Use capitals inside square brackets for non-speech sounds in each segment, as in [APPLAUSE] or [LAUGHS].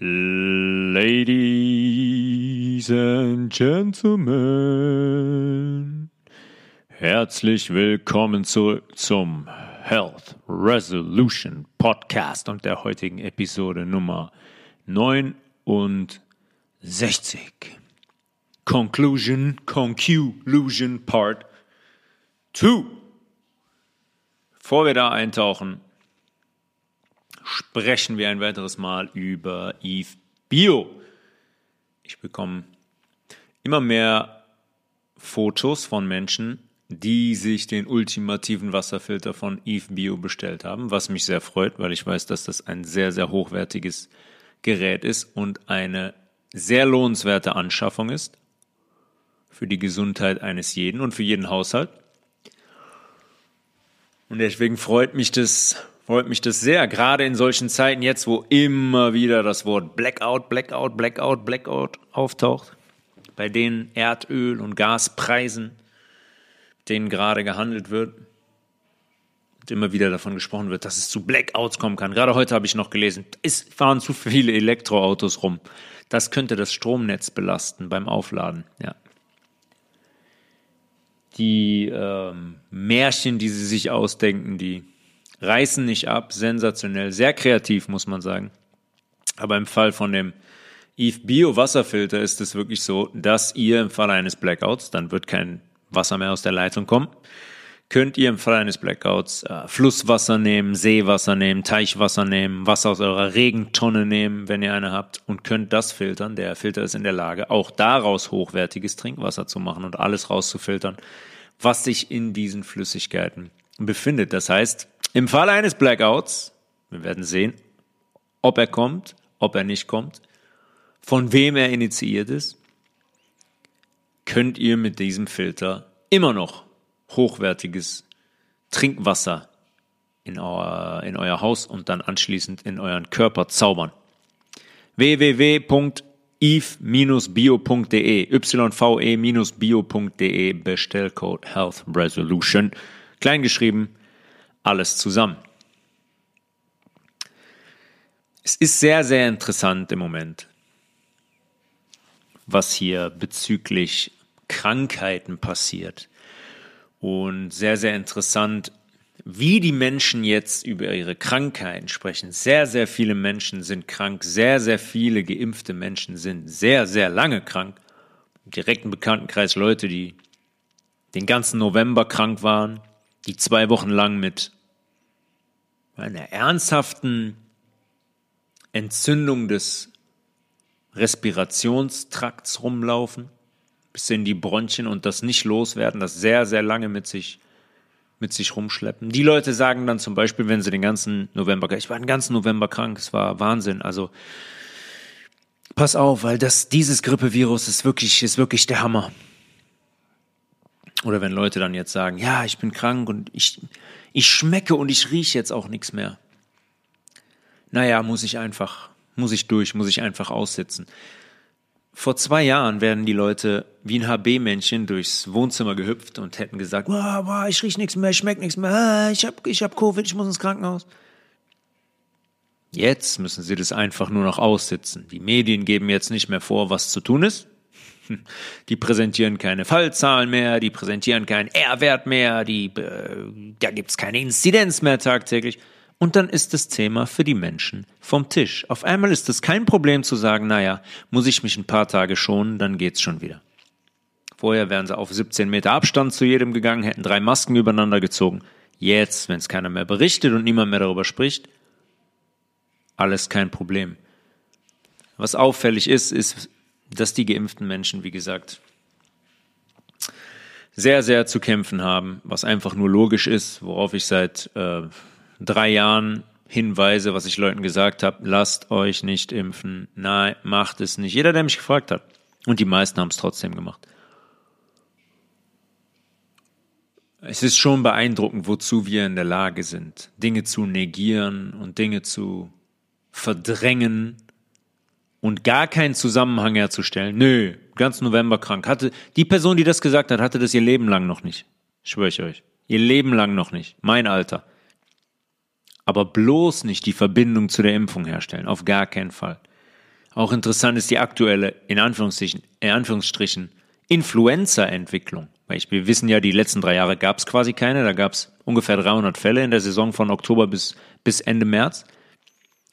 Ladies and Gentlemen, herzlich willkommen zurück zum Health Resolution Podcast und der heutigen Episode Nummer 69. Conclusion, Conclusion Part 2. Bevor wir da eintauchen, sprechen wir ein weiteres Mal über Eve Bio. Ich bekomme immer mehr Fotos von Menschen, die sich den ultimativen Wasserfilter von Eve Bio bestellt haben, was mich sehr freut, weil ich weiß, dass das ein sehr, sehr hochwertiges Gerät ist und eine sehr lohnenswerte Anschaffung ist für die Gesundheit eines jeden und für jeden Haushalt. Und deswegen freut mich das freut mich das sehr, gerade in solchen Zeiten jetzt, wo immer wieder das Wort Blackout, Blackout, Blackout, Blackout auftaucht, bei den Erdöl- und Gaspreisen, denen gerade gehandelt wird und immer wieder davon gesprochen wird, dass es zu Blackouts kommen kann. Gerade heute habe ich noch gelesen, es fahren zu viele Elektroautos rum. Das könnte das Stromnetz belasten beim Aufladen. Ja. Die ähm, Märchen, die sie sich ausdenken, die reißen nicht ab, sensationell, sehr kreativ, muss man sagen. Aber im Fall von dem Eve Bio Wasserfilter ist es wirklich so, dass ihr im Fall eines Blackouts, dann wird kein Wasser mehr aus der Leitung kommen, könnt ihr im Fall eines Blackouts äh, Flusswasser nehmen, Seewasser nehmen, Teichwasser nehmen, Wasser aus eurer Regentonne nehmen, wenn ihr eine habt und könnt das filtern. Der Filter ist in der Lage, auch daraus hochwertiges Trinkwasser zu machen und alles rauszufiltern, was sich in diesen Flüssigkeiten befindet. Das heißt, im Fall eines Blackouts, wir werden sehen, ob er kommt, ob er nicht kommt, von wem er initiiert ist, könnt ihr mit diesem Filter immer noch hochwertiges Trinkwasser in euer, in euer Haus und dann anschließend in euren Körper zaubern. www.eve-bio.de yve-bio.de Bestellcode Health Resolution kleingeschrieben alles zusammen. Es ist sehr, sehr interessant im Moment, was hier bezüglich Krankheiten passiert. Und sehr, sehr interessant, wie die Menschen jetzt über ihre Krankheiten sprechen. Sehr, sehr viele Menschen sind krank, sehr, sehr viele geimpfte Menschen sind sehr, sehr lange krank. Im direkten Bekanntenkreis Leute, die den ganzen November krank waren, die zwei Wochen lang mit einer ernsthaften Entzündung des Respirationstrakts rumlaufen, bis in die Bronchien und das nicht loswerden, das sehr, sehr lange mit sich, mit sich rumschleppen. Die Leute sagen dann zum Beispiel, wenn sie den ganzen November, ich war den ganzen November krank, es war Wahnsinn, also pass auf, weil das, dieses Grippevirus ist wirklich, ist wirklich der Hammer. Oder wenn Leute dann jetzt sagen, ja, ich bin krank und ich, ich schmecke und ich rieche jetzt auch nichts mehr. Naja, muss ich einfach, muss ich durch, muss ich einfach aussitzen. Vor zwei Jahren werden die Leute wie ein HB-Männchen durchs Wohnzimmer gehüpft und hätten gesagt, wow, wow, ich rieche nichts mehr, ich schmecke nichts mehr, ah, ich habe ich hab Covid, ich muss ins Krankenhaus. Jetzt müssen sie das einfach nur noch aussitzen. Die Medien geben jetzt nicht mehr vor, was zu tun ist. Die präsentieren keine Fallzahlen mehr, die präsentieren keinen R-Wert mehr, die, äh, da gibt's keine Inzidenz mehr tagtäglich. Und dann ist das Thema für die Menschen vom Tisch. Auf einmal ist es kein Problem zu sagen, naja, muss ich mich ein paar Tage schonen, dann geht's schon wieder. Vorher wären sie auf 17 Meter Abstand zu jedem gegangen, hätten drei Masken übereinander gezogen. Jetzt, wenn es keiner mehr berichtet und niemand mehr darüber spricht, alles kein Problem. Was auffällig ist, ist, dass die geimpften Menschen, wie gesagt, sehr, sehr zu kämpfen haben, was einfach nur logisch ist, worauf ich seit äh, drei Jahren hinweise, was ich Leuten gesagt habe, lasst euch nicht impfen, nein, macht es nicht. Jeder, der mich gefragt hat. Und die meisten haben es trotzdem gemacht. Es ist schon beeindruckend, wozu wir in der Lage sind, Dinge zu negieren und Dinge zu verdrängen und gar keinen Zusammenhang herzustellen. Nö, ganz November krank. Hatte die Person, die das gesagt hat, hatte das ihr Leben lang noch nicht. Schwöre ich euch. Ihr Leben lang noch nicht. Mein Alter. Aber bloß nicht die Verbindung zu der Impfung herstellen. Auf gar keinen Fall. Auch interessant ist die aktuelle, in Anführungsstrichen, in Anführungsstrichen Influenza-Entwicklung. Wir wissen ja, die letzten drei Jahre gab es quasi keine. Da gab es ungefähr 300 Fälle in der Saison von Oktober bis, bis Ende März.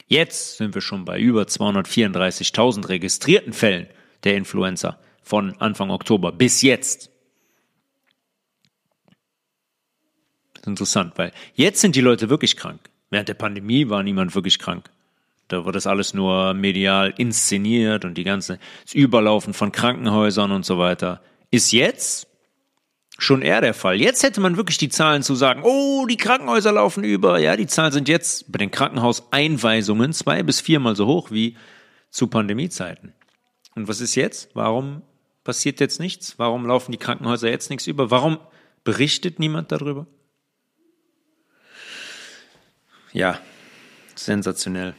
Jetzt sind wir schon bei über 234.000 registrierten Fällen der Influenza von Anfang Oktober bis jetzt. Das ist interessant, weil jetzt sind die Leute wirklich krank. Während der Pandemie war niemand wirklich krank. Da wird das alles nur medial inszeniert und die ganze das Überlaufen von Krankenhäusern und so weiter ist jetzt schon eher der Fall. Jetzt hätte man wirklich die Zahlen zu sagen, oh, die Krankenhäuser laufen über. Ja, die Zahlen sind jetzt bei den Krankenhauseinweisungen zwei bis viermal so hoch wie zu Pandemiezeiten. Und was ist jetzt? Warum passiert jetzt nichts? Warum laufen die Krankenhäuser jetzt nichts über? Warum berichtet niemand darüber? Ja, sensationell.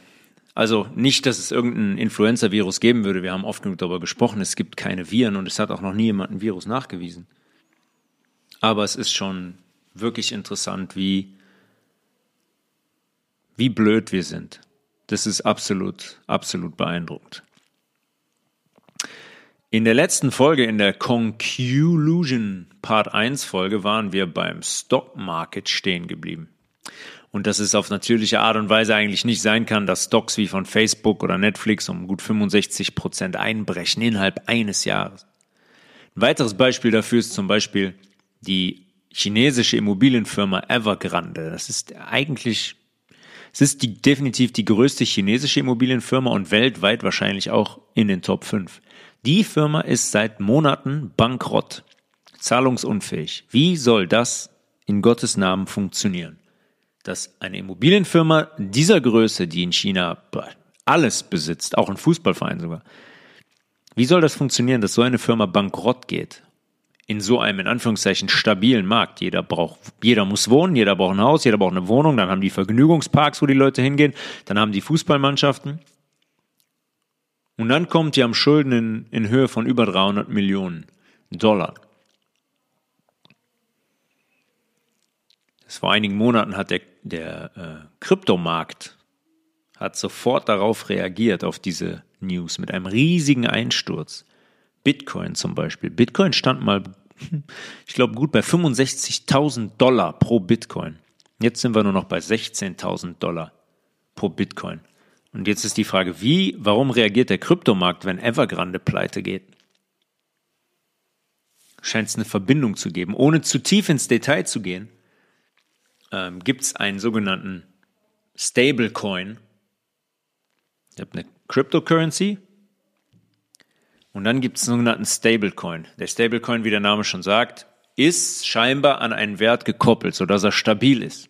Also nicht, dass es irgendein Influenza-Virus geben würde. Wir haben oft genug darüber gesprochen. Es gibt keine Viren und es hat auch noch nie jemand ein Virus nachgewiesen. Aber es ist schon wirklich interessant, wie, wie blöd wir sind. Das ist absolut, absolut beeindruckend. In der letzten Folge, in der Conclusion Part 1 Folge, waren wir beim Stock Market stehen geblieben. Und dass es auf natürliche Art und Weise eigentlich nicht sein kann, dass Stocks wie von Facebook oder Netflix um gut 65 Prozent einbrechen innerhalb eines Jahres. Ein weiteres Beispiel dafür ist zum Beispiel die chinesische Immobilienfirma Evergrande. Das ist eigentlich, es ist die, definitiv die größte chinesische Immobilienfirma und weltweit wahrscheinlich auch in den Top 5. Die Firma ist seit Monaten bankrott, zahlungsunfähig. Wie soll das in Gottes Namen funktionieren? Dass eine Immobilienfirma dieser Größe, die in China alles besitzt, auch ein Fußballverein sogar, wie soll das funktionieren, dass so eine Firma bankrott geht? In so einem in Anführungszeichen stabilen Markt. Jeder braucht, jeder muss wohnen, jeder braucht ein Haus, jeder braucht eine Wohnung, dann haben die Vergnügungsparks, wo die Leute hingehen, dann haben die Fußballmannschaften. Und dann kommt die am Schulden in, in Höhe von über 300 Millionen Dollar. vor einigen Monaten hat der, der äh, Kryptomarkt hat sofort darauf reagiert, auf diese News, mit einem riesigen Einsturz. Bitcoin zum Beispiel. Bitcoin stand mal, ich glaube, gut bei 65.000 Dollar pro Bitcoin. Jetzt sind wir nur noch bei 16.000 Dollar pro Bitcoin. Und jetzt ist die Frage, wie, warum reagiert der Kryptomarkt, wenn Evergrande pleite geht? Scheint es eine Verbindung zu geben. Ohne zu tief ins Detail zu gehen, ähm, gibt es einen sogenannten Stablecoin. Ihr habt eine Cryptocurrency, und dann gibt es einen sogenannten Stablecoin. Der Stablecoin, wie der Name schon sagt, ist scheinbar an einen Wert gekoppelt, sodass er stabil ist.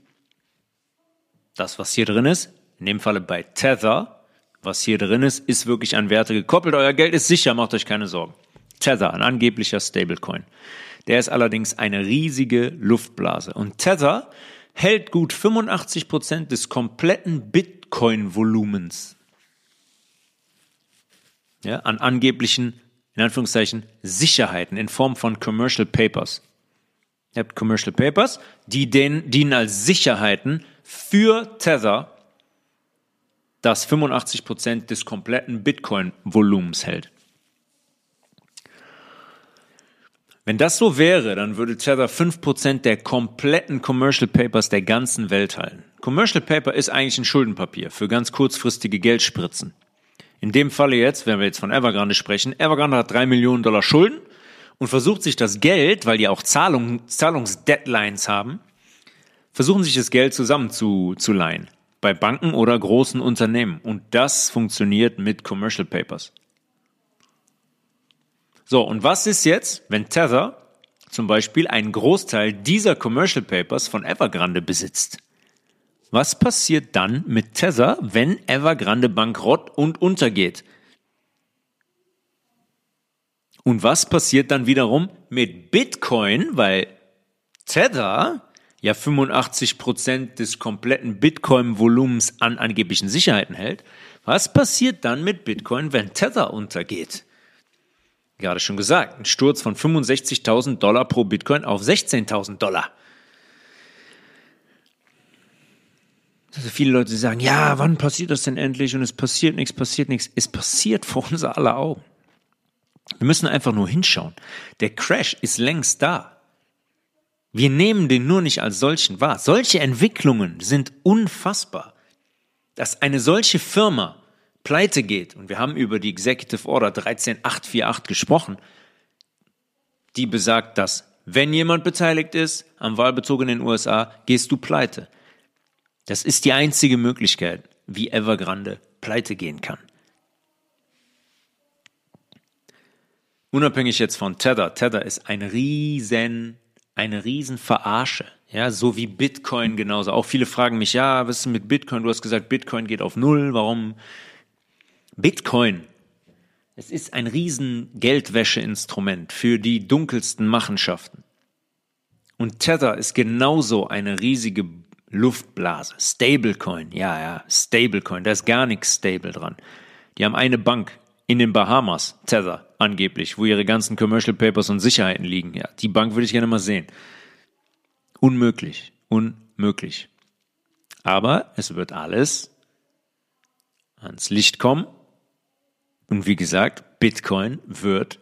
Das, was hier drin ist, in dem Falle bei Tether, was hier drin ist, ist wirklich an Werte gekoppelt. Euer Geld ist sicher, macht euch keine Sorgen. Tether, ein angeblicher Stablecoin. Der ist allerdings eine riesige Luftblase. Und Tether hält gut 85 Prozent des kompletten Bitcoin-Volumens ja, an angeblichen, in Anführungszeichen, Sicherheiten in Form von Commercial Papers. Ihr habt Commercial Papers, die den, dienen als Sicherheiten für Tether, das 85 Prozent des kompletten Bitcoin-Volumens hält. Wenn das so wäre, dann würde Tether 5% der kompletten Commercial Papers der ganzen Welt halten. Commercial Paper ist eigentlich ein Schuldenpapier für ganz kurzfristige Geldspritzen. In dem Falle jetzt, wenn wir jetzt von Evergrande sprechen, Evergrande hat drei Millionen Dollar Schulden und versucht sich das Geld, weil die auch Zahlung, Zahlungsdeadlines haben, versuchen sich das Geld zusammenzuleihen bei Banken oder großen Unternehmen. Und das funktioniert mit Commercial Papers. So, und was ist jetzt, wenn Tether zum Beispiel einen Großteil dieser Commercial Papers von Evergrande besitzt? Was passiert dann mit Tether, wenn Evergrande bankrott und untergeht? Und was passiert dann wiederum mit Bitcoin, weil Tether ja 85% des kompletten Bitcoin-Volumens an angeblichen Sicherheiten hält. Was passiert dann mit Bitcoin, wenn Tether untergeht? Gerade schon gesagt, ein Sturz von 65.000 Dollar pro Bitcoin auf 16.000 Dollar. Also viele Leute sagen, ja, wann passiert das denn endlich? Und es passiert nichts, passiert nichts. Es passiert vor unser aller Augen. Wir müssen einfach nur hinschauen. Der Crash ist längst da. Wir nehmen den nur nicht als solchen wahr. Solche Entwicklungen sind unfassbar. Dass eine solche Firma pleite geht, und wir haben über die Executive Order 13848 gesprochen, die besagt, dass wenn jemand beteiligt ist am Wahlbetrug in den USA, gehst du pleite. Das ist die einzige Möglichkeit, wie Evergrande pleite gehen kann. Unabhängig jetzt von Tether, Tether ist ein riesen, eine riesen Verarsche. Ja, so wie Bitcoin genauso. Auch viele fragen mich, ja, was ist mit Bitcoin? Du hast gesagt, Bitcoin geht auf Null. Warum? Bitcoin. Es ist ein riesen Geldwäscheinstrument für die dunkelsten Machenschaften. Und Tether ist genauso eine riesige Luftblase. Stablecoin, ja, ja, Stablecoin, da ist gar nichts stable dran. Die haben eine Bank in den Bahamas, Tether, angeblich, wo ihre ganzen Commercial Papers und Sicherheiten liegen. Ja, die Bank würde ich gerne mal sehen. Unmöglich, unmöglich. Aber es wird alles ans Licht kommen. Und wie gesagt, Bitcoin wird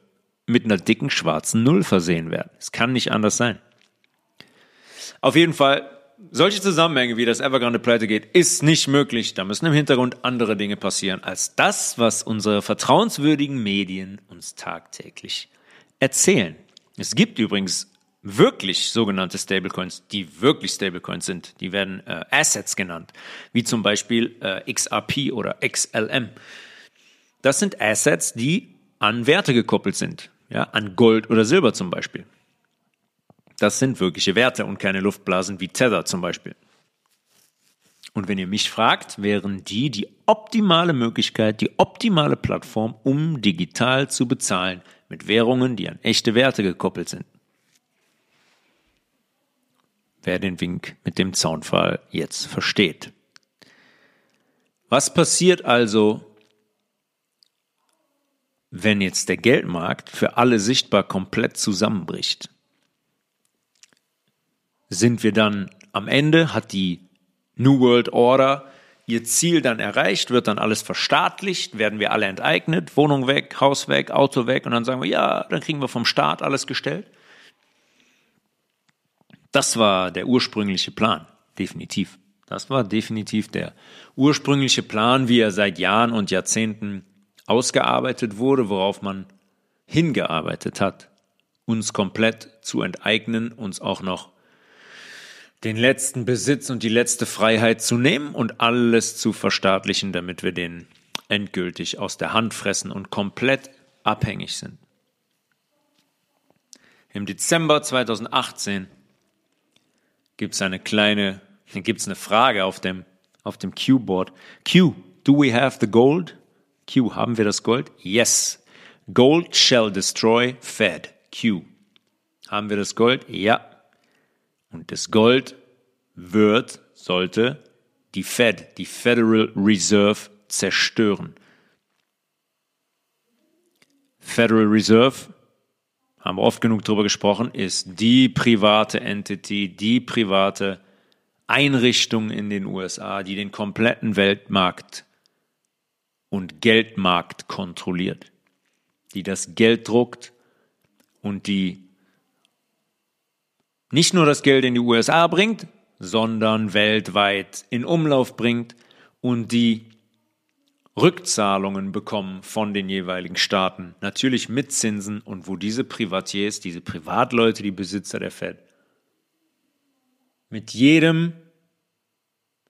mit einer dicken schwarzen Null versehen werden. Es kann nicht anders sein. Auf jeden Fall solche Zusammenhänge, wie das Evergrande pleite geht, ist nicht möglich. Da müssen im Hintergrund andere Dinge passieren als das, was unsere vertrauenswürdigen Medien uns tagtäglich erzählen. Es gibt übrigens wirklich sogenannte Stablecoins, die wirklich Stablecoins sind. Die werden äh, Assets genannt, wie zum Beispiel äh, XRP oder XLM. Das sind Assets, die an Werte gekoppelt sind, ja, an Gold oder Silber zum Beispiel. Das sind wirkliche Werte und keine Luftblasen wie Tether zum Beispiel. Und wenn ihr mich fragt, wären die die optimale Möglichkeit, die optimale Plattform, um digital zu bezahlen mit Währungen, die an echte Werte gekoppelt sind. Wer den Wink mit dem Zaunfall jetzt versteht. Was passiert also, wenn jetzt der Geldmarkt für alle sichtbar komplett zusammenbricht? Sind wir dann am Ende, hat die New World Order ihr Ziel dann erreicht, wird dann alles verstaatlicht, werden wir alle enteignet, Wohnung weg, Haus weg, Auto weg und dann sagen wir, ja, dann kriegen wir vom Staat alles gestellt. Das war der ursprüngliche Plan, definitiv. Das war definitiv der ursprüngliche Plan, wie er seit Jahren und Jahrzehnten ausgearbeitet wurde, worauf man hingearbeitet hat, uns komplett zu enteignen, uns auch noch den letzten Besitz und die letzte Freiheit zu nehmen und alles zu verstaatlichen, damit wir den endgültig aus der Hand fressen und komplett abhängig sind. Im Dezember 2018 gibt es eine kleine, [LAUGHS] gibt es eine Frage auf dem, auf dem Q-Board. Q, do we have the gold? Q, haben wir das Gold? Yes. Gold shall destroy Fed. Q. Haben wir das Gold? Ja. Und das Gold wird, sollte die Fed, die Federal Reserve zerstören. Federal Reserve, haben wir oft genug darüber gesprochen, ist die private Entity, die private Einrichtung in den USA, die den kompletten Weltmarkt und Geldmarkt kontrolliert, die das Geld druckt und die nicht nur das Geld in die USA bringt, sondern weltweit in Umlauf bringt und die Rückzahlungen bekommen von den jeweiligen Staaten, natürlich mit Zinsen und wo diese Privatiers, diese Privatleute, die Besitzer der Fed, mit jedem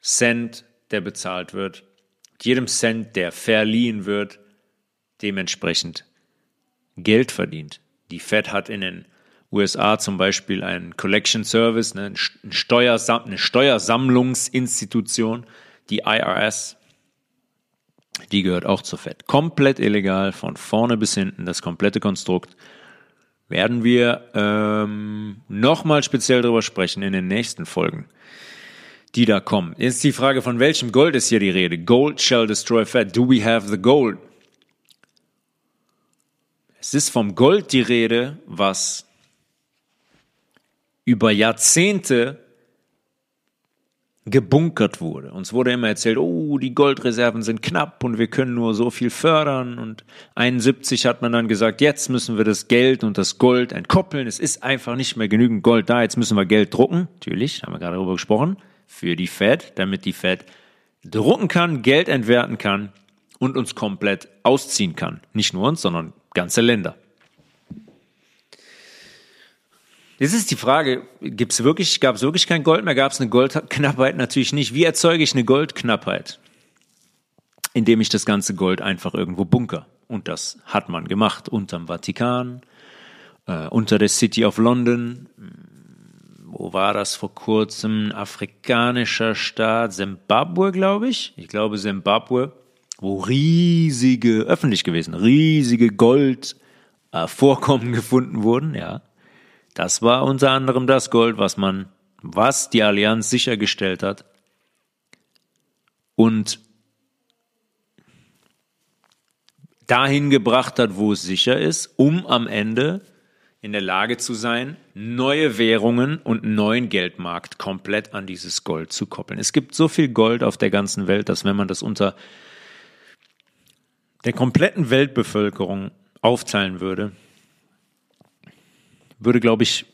Cent, der bezahlt wird, mit jedem Cent, der verliehen wird, dementsprechend Geld verdient. Die Fed hat in den USA zum Beispiel ein Collection Service, ne, ein eine Steuersammlungsinstitution, die IRS, die gehört auch zur Fed. Komplett illegal, von vorne bis hinten, das komplette Konstrukt. Werden wir ähm, nochmal speziell darüber sprechen in den nächsten Folgen, die da kommen. Jetzt die Frage, von welchem Gold ist hier die Rede? Gold shall destroy Fed. Do we have the gold? Es ist vom Gold die Rede, was über Jahrzehnte gebunkert wurde. Uns wurde immer erzählt, oh, die Goldreserven sind knapp und wir können nur so viel fördern. Und 71 hat man dann gesagt, jetzt müssen wir das Geld und das Gold entkoppeln. Es ist einfach nicht mehr genügend Gold da. Jetzt müssen wir Geld drucken. Natürlich, haben wir gerade darüber gesprochen. Für die Fed, damit die Fed drucken kann, Geld entwerten kann und uns komplett ausziehen kann. Nicht nur uns, sondern ganze Länder. Jetzt ist die Frage, gibt's wirklich, gab es wirklich kein Gold mehr? Gab es eine Goldknappheit? Natürlich nicht. Wie erzeuge ich eine Goldknappheit? Indem ich das ganze Gold einfach irgendwo bunker. Und das hat man gemacht unterm Vatikan, äh, unter der City of London. Wo war das vor kurzem? Afrikanischer Staat, Zimbabwe, glaube ich. Ich glaube Zimbabwe, wo riesige, öffentlich gewesen, riesige Goldvorkommen äh, [LAUGHS] gefunden wurden, ja. Das war unter anderem das Gold, was man, was die Allianz sichergestellt hat. Und dahin gebracht hat, wo es sicher ist, um am Ende in der Lage zu sein, neue Währungen und neuen Geldmarkt komplett an dieses Gold zu koppeln. Es gibt so viel Gold auf der ganzen Welt, dass wenn man das unter der kompletten Weltbevölkerung aufteilen würde, würde, glaube ich,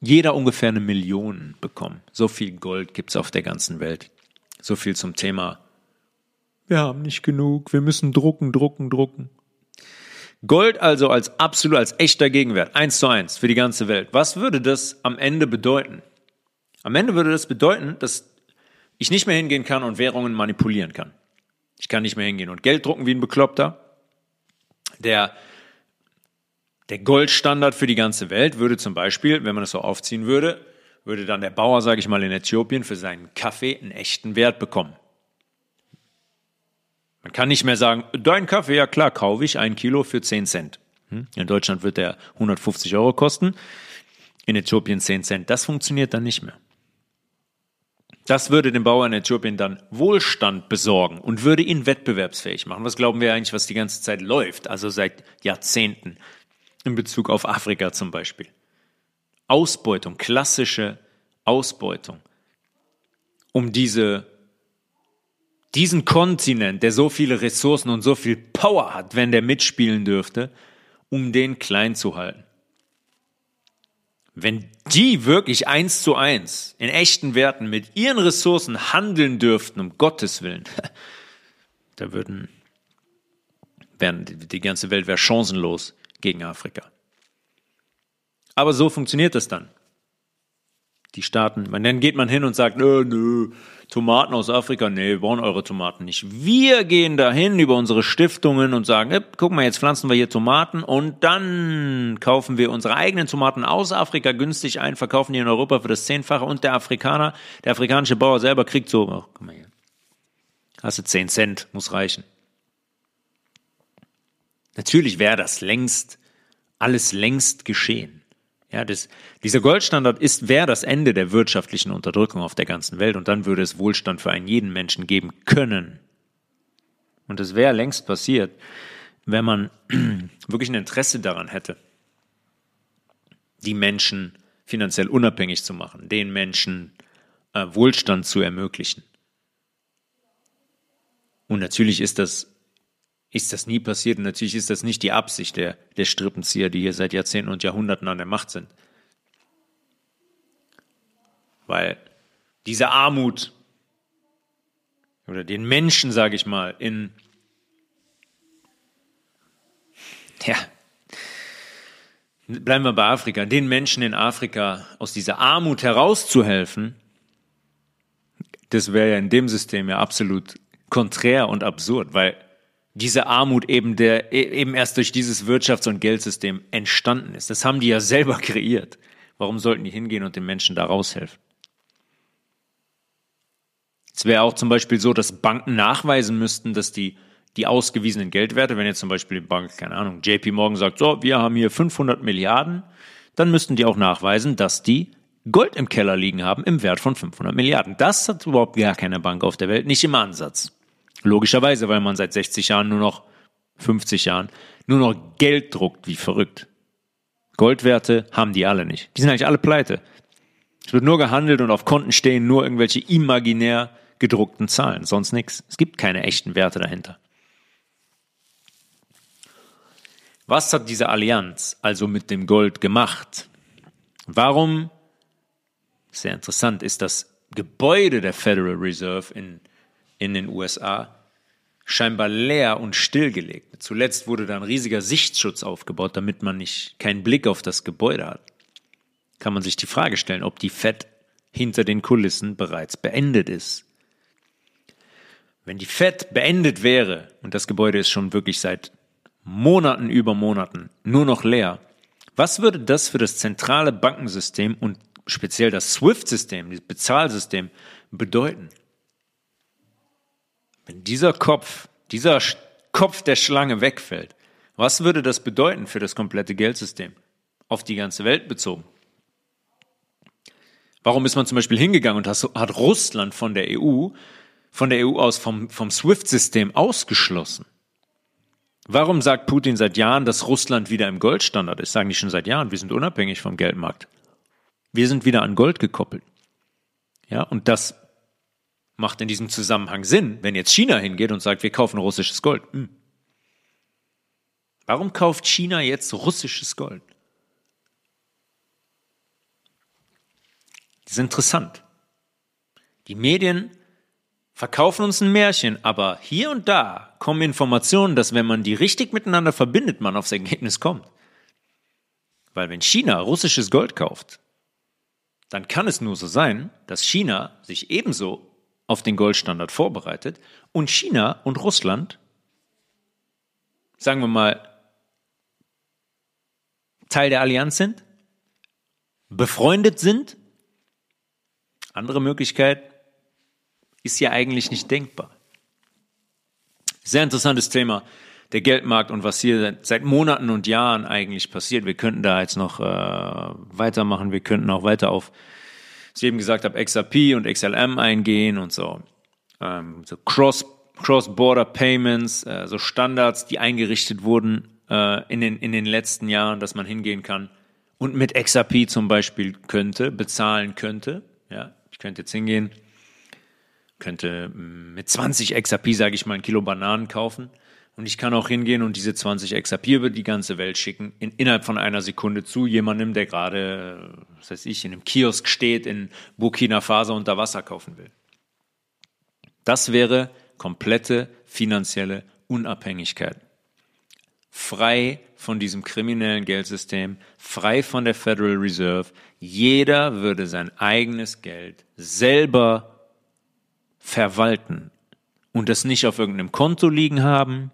jeder ungefähr eine Million bekommen. So viel Gold gibt es auf der ganzen Welt. So viel zum Thema. Wir haben nicht genug, wir müssen drucken, drucken, drucken. Gold also als absolut, als echter Gegenwert, eins zu eins für die ganze Welt. Was würde das am Ende bedeuten? Am Ende würde das bedeuten, dass ich nicht mehr hingehen kann und Währungen manipulieren kann. Ich kann nicht mehr hingehen und Geld drucken wie ein Bekloppter. Der der Goldstandard für die ganze Welt würde zum Beispiel, wenn man das so aufziehen würde, würde dann der Bauer, sage ich mal, in Äthiopien für seinen Kaffee einen echten Wert bekommen. Man kann nicht mehr sagen, dein Kaffee, ja klar, kaufe ich ein Kilo für 10 Cent. Hm? In Deutschland wird der 150 Euro kosten, in Äthiopien 10 Cent. Das funktioniert dann nicht mehr. Das würde dem Bauern in Äthiopien dann Wohlstand besorgen und würde ihn wettbewerbsfähig machen. Was glauben wir eigentlich, was die ganze Zeit läuft, also seit Jahrzehnten? In Bezug auf Afrika zum Beispiel. Ausbeutung, klassische Ausbeutung, um diese, diesen Kontinent, der so viele Ressourcen und so viel Power hat, wenn der mitspielen dürfte, um den klein zu halten. Wenn die wirklich eins zu eins in echten Werten mit ihren Ressourcen handeln dürften, um Gottes Willen, [LAUGHS] da würden, wären, die ganze Welt wäre chancenlos gegen Afrika. Aber so funktioniert das dann. Die Staaten, dann geht man hin und sagt, nö, nö, Tomaten aus Afrika, nee, wir brauchen eure Tomaten nicht. Wir gehen dahin über unsere Stiftungen und sagen, äh, guck mal, jetzt pflanzen wir hier Tomaten und dann kaufen wir unsere eigenen Tomaten aus Afrika günstig ein, verkaufen die in Europa für das Zehnfache und der Afrikaner, der afrikanische Bauer selber kriegt so, oh, guck mal hier, hast du 10 Cent, muss reichen. Natürlich wäre das längst, alles längst geschehen. Ja, das, dieser Goldstandard ist, wäre das Ende der wirtschaftlichen Unterdrückung auf der ganzen Welt und dann würde es Wohlstand für einen jeden Menschen geben können. Und es wäre längst passiert, wenn man [CLEARS THROAT] wirklich ein Interesse daran hätte, die Menschen finanziell unabhängig zu machen, den Menschen äh, Wohlstand zu ermöglichen. Und natürlich ist das ist das nie passiert. Und natürlich ist das nicht die Absicht der, der Strippenzieher, die hier seit Jahrzehnten und Jahrhunderten an der Macht sind. Weil diese Armut oder den Menschen, sage ich mal, in ja, bleiben wir bei Afrika, den Menschen in Afrika aus dieser Armut herauszuhelfen, das wäre ja in dem System ja absolut konträr und absurd, weil diese Armut eben der e, eben erst durch dieses Wirtschafts- und Geldsystem entstanden ist. Das haben die ja [LAUGHS] selber kreiert. Warum sollten die hingehen und den Menschen da raushelfen? Es wäre auch zum Beispiel so, dass Banken nachweisen müssten, dass die die ausgewiesenen Geldwerte, wenn jetzt zum Beispiel die Bank, keine Ahnung, JP Morgan sagt, so, wir haben hier 500 Milliarden, dann müssten die auch nachweisen, dass die Gold im Keller liegen haben im Wert von 500 Milliarden. Das hat überhaupt gar keine Bank auf der Welt, nicht im Ansatz. Logischerweise, weil man seit 60 Jahren nur noch, 50 Jahren, nur noch Geld druckt wie verrückt. Goldwerte haben die alle nicht. Die sind eigentlich alle pleite. Es wird nur gehandelt und auf Konten stehen nur irgendwelche imaginär gedruckten Zahlen, sonst nichts. Es gibt keine echten Werte dahinter. Was hat diese Allianz also mit dem Gold gemacht? Warum, sehr interessant, ist das Gebäude der Federal Reserve in, in den USA scheinbar leer und stillgelegt. Zuletzt wurde da ein riesiger Sichtschutz aufgebaut, damit man nicht keinen Blick auf das Gebäude hat. Kann man sich die Frage stellen, ob die Fed hinter den Kulissen bereits beendet ist. Wenn die Fed beendet wäre und das Gebäude ist schon wirklich seit Monaten über Monaten nur noch leer, was würde das für das zentrale Bankensystem und speziell das SWIFT-System, das Bezahlsystem bedeuten? Wenn dieser Kopf, dieser Kopf der Schlange wegfällt, was würde das bedeuten für das komplette Geldsystem? Auf die ganze Welt bezogen. Warum ist man zum Beispiel hingegangen und hat Russland von der EU, von der EU aus vom, vom SWIFT-System ausgeschlossen? Warum sagt Putin seit Jahren, dass Russland wieder im Goldstandard ist? Sagen die schon seit Jahren, wir sind unabhängig vom Geldmarkt. Wir sind wieder an Gold gekoppelt. Ja, und das macht in diesem Zusammenhang Sinn, wenn jetzt China hingeht und sagt, wir kaufen russisches Gold. Hm. Warum kauft China jetzt russisches Gold? Das ist interessant. Die Medien verkaufen uns ein Märchen, aber hier und da kommen Informationen, dass wenn man die richtig miteinander verbindet, man aufs Ergebnis kommt. Weil wenn China russisches Gold kauft, dann kann es nur so sein, dass China sich ebenso auf den Goldstandard vorbereitet und China und Russland, sagen wir mal, Teil der Allianz sind, befreundet sind andere Möglichkeit ist ja eigentlich nicht denkbar. Sehr interessantes Thema, der Geldmarkt und was hier seit Monaten und Jahren eigentlich passiert. Wir könnten da jetzt noch äh, weitermachen, wir könnten auch weiter auf, ich eben gesagt habe, XRP und XLM eingehen und so. Ähm, so Cross, Cross-Border Payments, äh, so Standards, die eingerichtet wurden äh, in, den, in den letzten Jahren, dass man hingehen kann und mit XRP zum Beispiel könnte, bezahlen könnte. Ja, könnte jetzt hingehen, könnte mm, mit 20 XRP, sage ich mal, ein Kilo Bananen kaufen. Und ich kann auch hingehen und diese 20 XRP über die ganze Welt schicken, in, innerhalb von einer Sekunde zu jemandem, der gerade, was weiß ich, in einem Kiosk steht in Burkina Faso unter Wasser kaufen will. Das wäre komplette finanzielle Unabhängigkeit. Frei von diesem kriminellen Geldsystem, frei von der Federal Reserve. Jeder würde sein eigenes Geld selber verwalten und das nicht auf irgendeinem Konto liegen haben,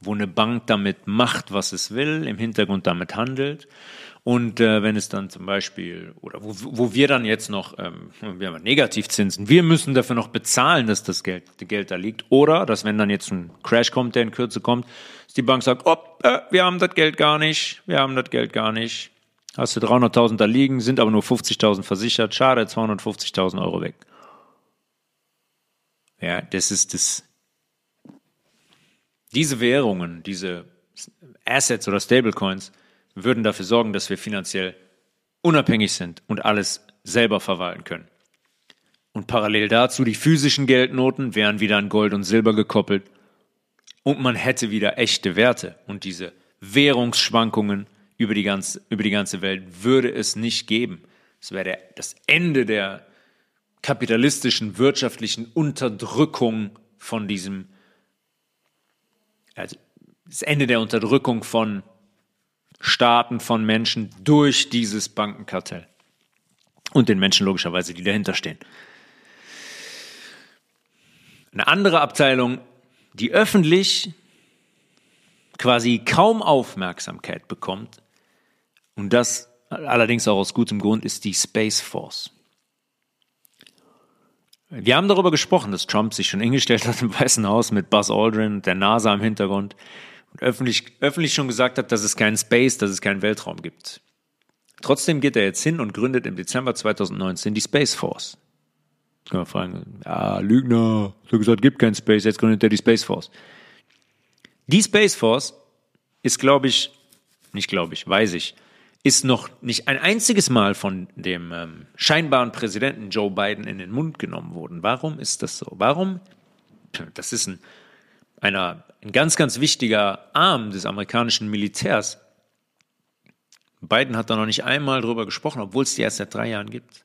wo eine Bank damit macht, was es will, im Hintergrund damit handelt. Und äh, wenn es dann zum Beispiel, oder wo, wo wir dann jetzt noch, ähm, wir haben Negativzinsen, wir müssen dafür noch bezahlen, dass das Geld, das Geld da liegt. Oder, dass wenn dann jetzt ein Crash kommt, der in Kürze kommt, dass die Bank sagt, oh, äh, wir haben das Geld gar nicht, wir haben das Geld gar nicht. Hast du 300.000 da liegen, sind aber nur 50.000 versichert, schade, 250.000 Euro weg. Ja, das ist das. Diese Währungen, diese Assets oder Stablecoins würden dafür sorgen, dass wir finanziell unabhängig sind und alles selber verwalten können. Und parallel dazu die physischen Geldnoten wären wieder an Gold und Silber gekoppelt und man hätte wieder echte Werte und diese Währungsschwankungen über die ganze, über die ganze Welt würde es nicht geben. Es wäre das Ende der kapitalistischen wirtschaftlichen Unterdrückung von diesem, also das Ende der Unterdrückung von Staaten, von Menschen durch dieses Bankenkartell. Und den Menschen logischerweise, die dahinter stehen. Eine andere Abteilung die öffentlich quasi kaum Aufmerksamkeit bekommt, und das allerdings auch aus gutem Grund, ist die Space Force. Wir haben darüber gesprochen, dass Trump sich schon hingestellt hat im Weißen Haus mit Buzz Aldrin und der NASA im Hintergrund und öffentlich, öffentlich schon gesagt hat, dass es keinen Space, dass es keinen Weltraum gibt. Trotzdem geht er jetzt hin und gründet im Dezember 2019 die Space Force. Kann man fragen, ja, Lügner, so gesagt, gibt kein Space, jetzt gründet er die Space Force. Die Space Force ist, glaube ich, nicht glaube ich, weiß ich, ist noch nicht ein einziges Mal von dem ähm, scheinbaren Präsidenten Joe Biden in den Mund genommen worden. Warum ist das so? Warum? Das ist ein, einer, ein ganz, ganz wichtiger Arm des amerikanischen Militärs. Biden hat da noch nicht einmal drüber gesprochen, obwohl es die erst seit drei Jahren gibt.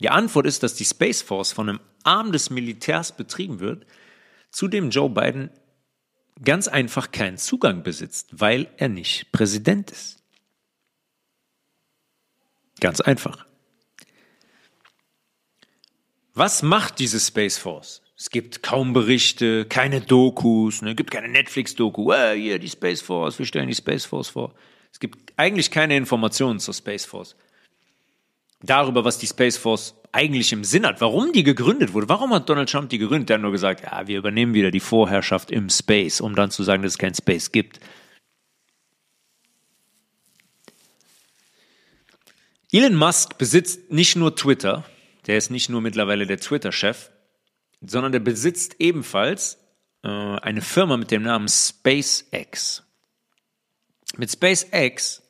Die Antwort ist, dass die Space Force von einem Arm des Militärs betrieben wird, zu dem Joe Biden ganz einfach keinen Zugang besitzt, weil er nicht Präsident ist. Ganz einfach. Was macht diese Space Force? Es gibt kaum Berichte, keine Dokus, ne, gibt keine Netflix-Doku, äh, hier die Space Force, wir stellen die Space Force vor. Es gibt eigentlich keine Informationen zur Space Force. Darüber, was die Space Force eigentlich im Sinn hat, warum die gegründet wurde. Warum hat Donald Trump die gegründet? Der hat nur gesagt, ja, wir übernehmen wieder die Vorherrschaft im Space, um dann zu sagen, dass es kein Space gibt. Elon Musk besitzt nicht nur Twitter, der ist nicht nur mittlerweile der Twitter-Chef, sondern der besitzt ebenfalls äh, eine Firma mit dem Namen SpaceX. Mit SpaceX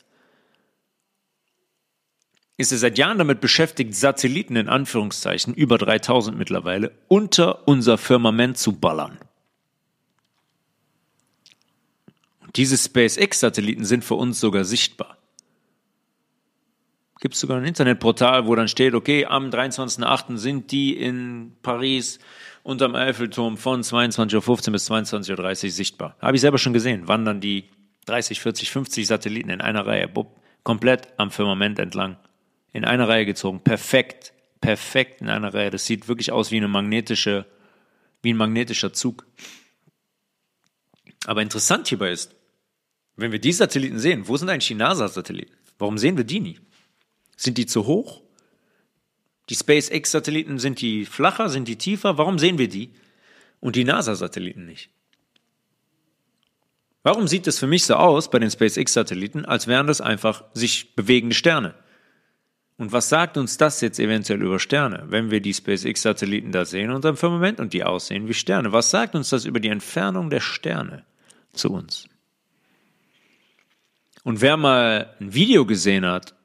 ist er seit Jahren damit beschäftigt, Satelliten in Anführungszeichen, über 3000 mittlerweile, unter unser Firmament zu ballern. Und diese SpaceX-Satelliten sind für uns sogar sichtbar. Gibt es sogar ein Internetportal, wo dann steht, okay, am 23.08. sind die in Paris unterm Eiffelturm von 22.15 Uhr bis 22.30 Uhr sichtbar. Habe ich selber schon gesehen, wandern die 30, 40, 50 Satelliten in einer Reihe, bupp, komplett am Firmament entlang in einer Reihe gezogen. Perfekt, perfekt in einer Reihe. Das sieht wirklich aus wie eine magnetische, wie ein magnetischer Zug. Aber interessant hierbei ist, wenn wir die Satelliten sehen, wo sind eigentlich die NASA-Satelliten? Warum sehen wir die nie? Sind die zu hoch? Die SpaceX-Satelliten, sind die flacher, sind die tiefer? Warum sehen wir die und die NASA-Satelliten nicht? Warum sieht es für mich so aus bei den SpaceX-Satelliten, als wären das einfach sich bewegende Sterne? Und was sagt uns das jetzt eventuell über Sterne, wenn wir die SpaceX-Satelliten da sehen unterm Firmament und die aussehen wie Sterne? Was sagt uns das über die Entfernung der Sterne zu uns? Und wer mal ein Video gesehen hat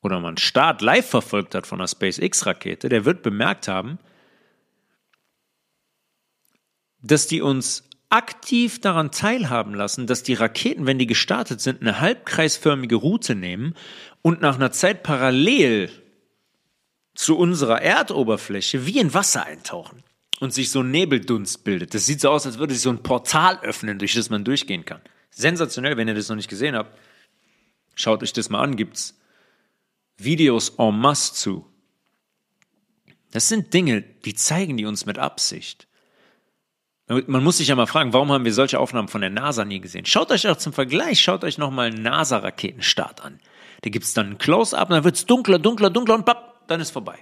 oder mal einen Start live verfolgt hat von einer SpaceX-Rakete, der wird bemerkt haben, dass die uns aktiv daran teilhaben lassen, dass die Raketen, wenn die gestartet sind, eine halbkreisförmige Route nehmen und nach einer Zeit parallel zu unserer Erdoberfläche wie in Wasser eintauchen und sich so ein Nebeldunst bildet. Das sieht so aus, als würde sich so ein Portal öffnen, durch das man durchgehen kann. Sensationell, wenn ihr das noch nicht gesehen habt. Schaut euch das mal an, gibt's Videos en masse zu. Das sind Dinge, die zeigen die uns mit Absicht. Man muss sich ja mal fragen, warum haben wir solche Aufnahmen von der NASA nie gesehen? Schaut euch auch zum Vergleich, schaut euch nochmal einen NASA-Raketenstart an. Da gibt's dann ein Close-Up, dann wird's dunkler, dunkler, dunkler und papp, dann ist vorbei.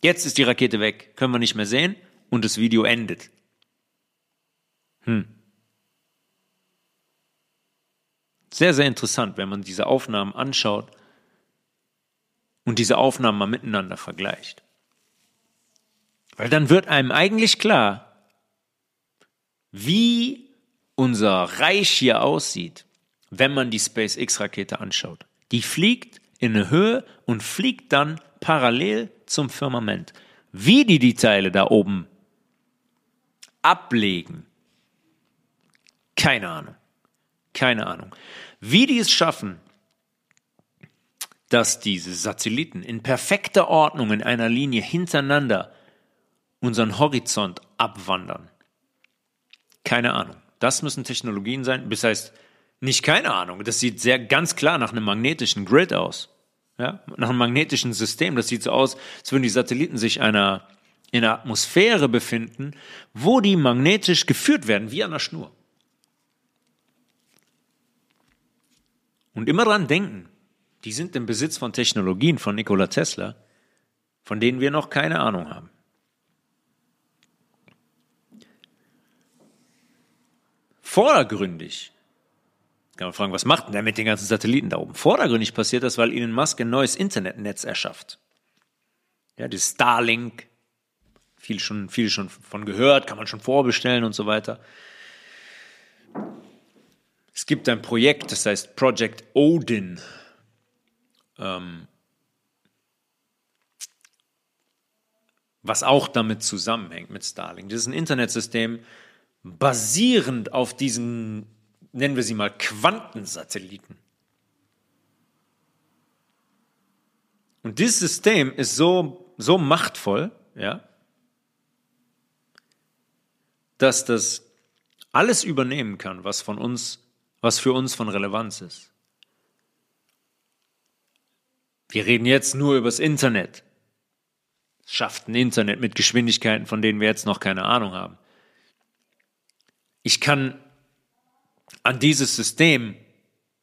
Jetzt ist die Rakete weg, können wir nicht mehr sehen und das Video endet. Hm. Sehr, sehr interessant, wenn man diese Aufnahmen anschaut und diese Aufnahmen mal miteinander vergleicht. Weil dann wird einem eigentlich klar, wie unser Reich hier aussieht, wenn man die SpaceX-Rakete anschaut. Die fliegt in eine Höhe und fliegt dann parallel zum Firmament. Wie die die Teile da oben ablegen, keine Ahnung. Keine Ahnung. Wie die es schaffen, dass diese Satelliten in perfekter Ordnung in einer Linie hintereinander unseren Horizont abwandern, keine Ahnung. Das müssen Technologien sein. Das heißt, nicht keine Ahnung. Das sieht sehr ganz klar nach einem magnetischen Grid aus. Ja, nach einem magnetischen System. Das sieht so aus, als würden die Satelliten sich einer, in einer Atmosphäre befinden, wo die magnetisch geführt werden, wie an einer Schnur. Und immer dran denken, die sind im Besitz von Technologien von Nikola Tesla, von denen wir noch keine Ahnung haben. Vordergründig kann man fragen, was macht denn der mit den ganzen Satelliten da oben? Vordergründig passiert das, weil Elon Musk ein neues Internetnetz erschafft. Ja, das Starlink, viel schon, viel schon von gehört, kann man schon vorbestellen und so weiter. Es gibt ein Projekt, das heißt Project Odin. Ähm, was auch damit zusammenhängt mit Starlink. Das ist ein Internetsystem basierend auf diesen, nennen wir sie mal, Quantensatelliten. Und dieses System ist so, so machtvoll, ja, dass das alles übernehmen kann, was von uns, was für uns von Relevanz ist. Wir reden jetzt nur über das Internet. Es schafft ein Internet mit Geschwindigkeiten, von denen wir jetzt noch keine Ahnung haben. Ich kann an dieses System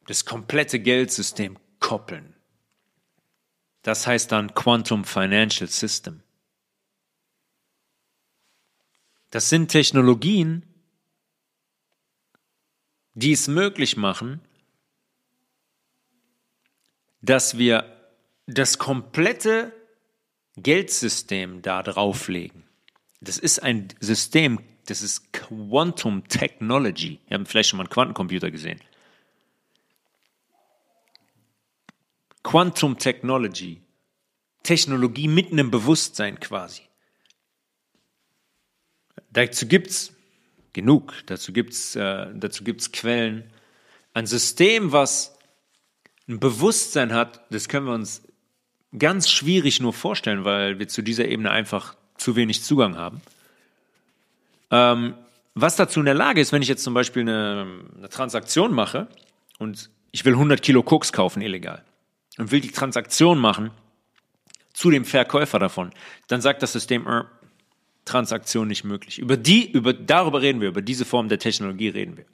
das komplette Geldsystem koppeln. Das heißt dann Quantum Financial System. Das sind Technologien, die es möglich machen, dass wir das komplette Geldsystem da drauflegen. Das ist ein System, das ist Quantum Technology. Wir haben vielleicht schon mal einen Quantencomputer gesehen. Quantum Technology. Technologie mit einem Bewusstsein quasi. Dazu gibt's genug. Dazu gibt's, äh, gibt's Quellen. Ein System, was ein Bewusstsein hat, das können wir uns ganz schwierig nur vorstellen, weil wir zu dieser Ebene einfach zu wenig Zugang haben. Ähm, was dazu in der Lage ist, wenn ich jetzt zum Beispiel eine, eine Transaktion mache und ich will 100 Kilo Koks kaufen, illegal, und will die Transaktion machen zu dem Verkäufer davon, dann sagt das System, äh, Transaktion nicht möglich. Über die, über, darüber reden wir, über diese Form der Technologie reden wir.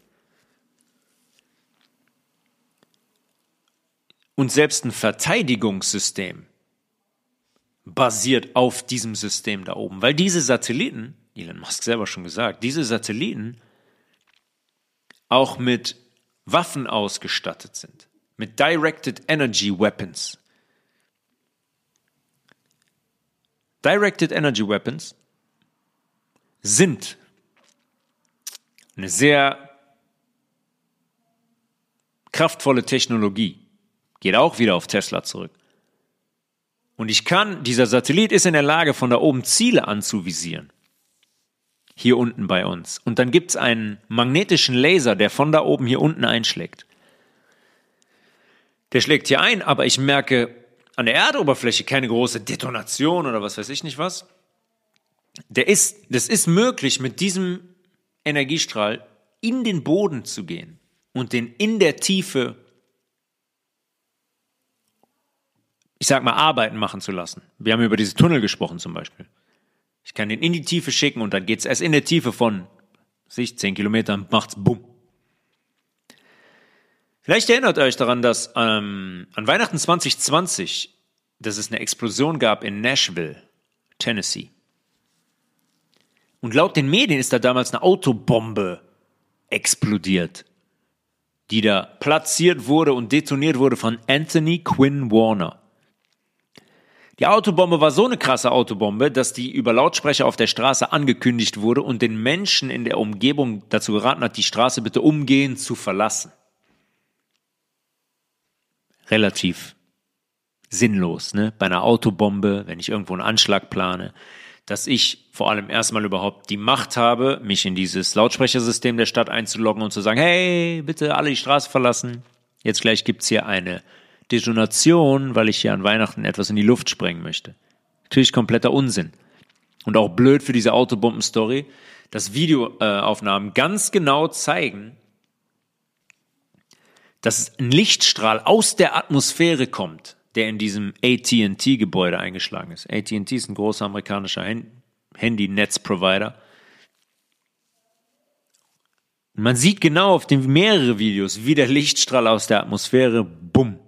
Und selbst ein Verteidigungssystem basiert auf diesem System da oben, weil diese Satelliten, Elon Musk selber schon gesagt, diese Satelliten auch mit Waffen ausgestattet sind, mit Directed Energy Weapons. Directed Energy Weapons sind eine sehr kraftvolle Technologie Geht auch wieder auf Tesla zurück. Und ich kann, dieser Satellit ist in der Lage, von da oben Ziele anzuvisieren. Hier unten bei uns. Und dann gibt es einen magnetischen Laser, der von da oben hier unten einschlägt. Der schlägt hier ein, aber ich merke an der Erdoberfläche keine große Detonation oder was weiß ich nicht was. Der ist, das ist möglich, mit diesem Energiestrahl in den Boden zu gehen und den in der Tiefe ich sag mal, Arbeiten machen zu lassen. Wir haben über diese Tunnel gesprochen zum Beispiel. Ich kann den in die Tiefe schicken und dann geht's erst in der Tiefe von sich zehn Kilometern, macht's bumm. Vielleicht erinnert euch daran, dass ähm, an Weihnachten 2020, dass es eine Explosion gab in Nashville, Tennessee. Und laut den Medien ist da damals eine Autobombe explodiert, die da platziert wurde und detoniert wurde von Anthony Quinn Warner. Die Autobombe war so eine krasse Autobombe, dass die über Lautsprecher auf der Straße angekündigt wurde und den Menschen in der Umgebung dazu geraten hat, die Straße bitte umgehend zu verlassen. Relativ sinnlos, ne? Bei einer Autobombe, wenn ich irgendwo einen Anschlag plane, dass ich vor allem erstmal überhaupt die Macht habe, mich in dieses Lautsprechersystem der Stadt einzuloggen und zu sagen, hey, bitte alle die Straße verlassen. Jetzt gleich gibt's hier eine Detonation, weil ich hier an Weihnachten etwas in die Luft sprengen möchte. Natürlich kompletter Unsinn. Und auch blöd für diese Autobomben-Story, dass Videoaufnahmen ganz genau zeigen, dass ein Lichtstrahl aus der Atmosphäre kommt, der in diesem AT&T-Gebäude eingeschlagen ist. AT&T ist ein großer amerikanischer Handy-Netz-Provider. Man sieht genau auf den mehrere Videos, wie der Lichtstrahl aus der Atmosphäre, bumm,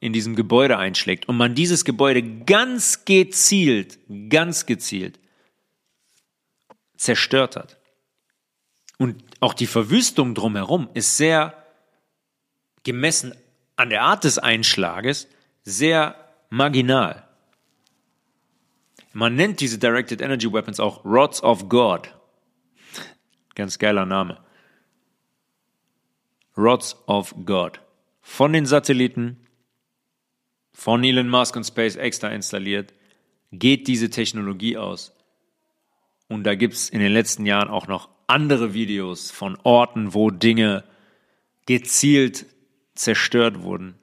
in diesem Gebäude einschlägt und man dieses Gebäude ganz gezielt, ganz gezielt zerstört hat. Und auch die Verwüstung drumherum ist sehr gemessen an der Art des Einschlages sehr marginal. Man nennt diese Directed Energy Weapons auch Rods of God. Ganz geiler Name. Rods of God. Von den Satelliten, von Elon Musk und SpaceX da installiert, geht diese Technologie aus. Und da gibt es in den letzten Jahren auch noch andere Videos von Orten, wo Dinge gezielt zerstört wurden.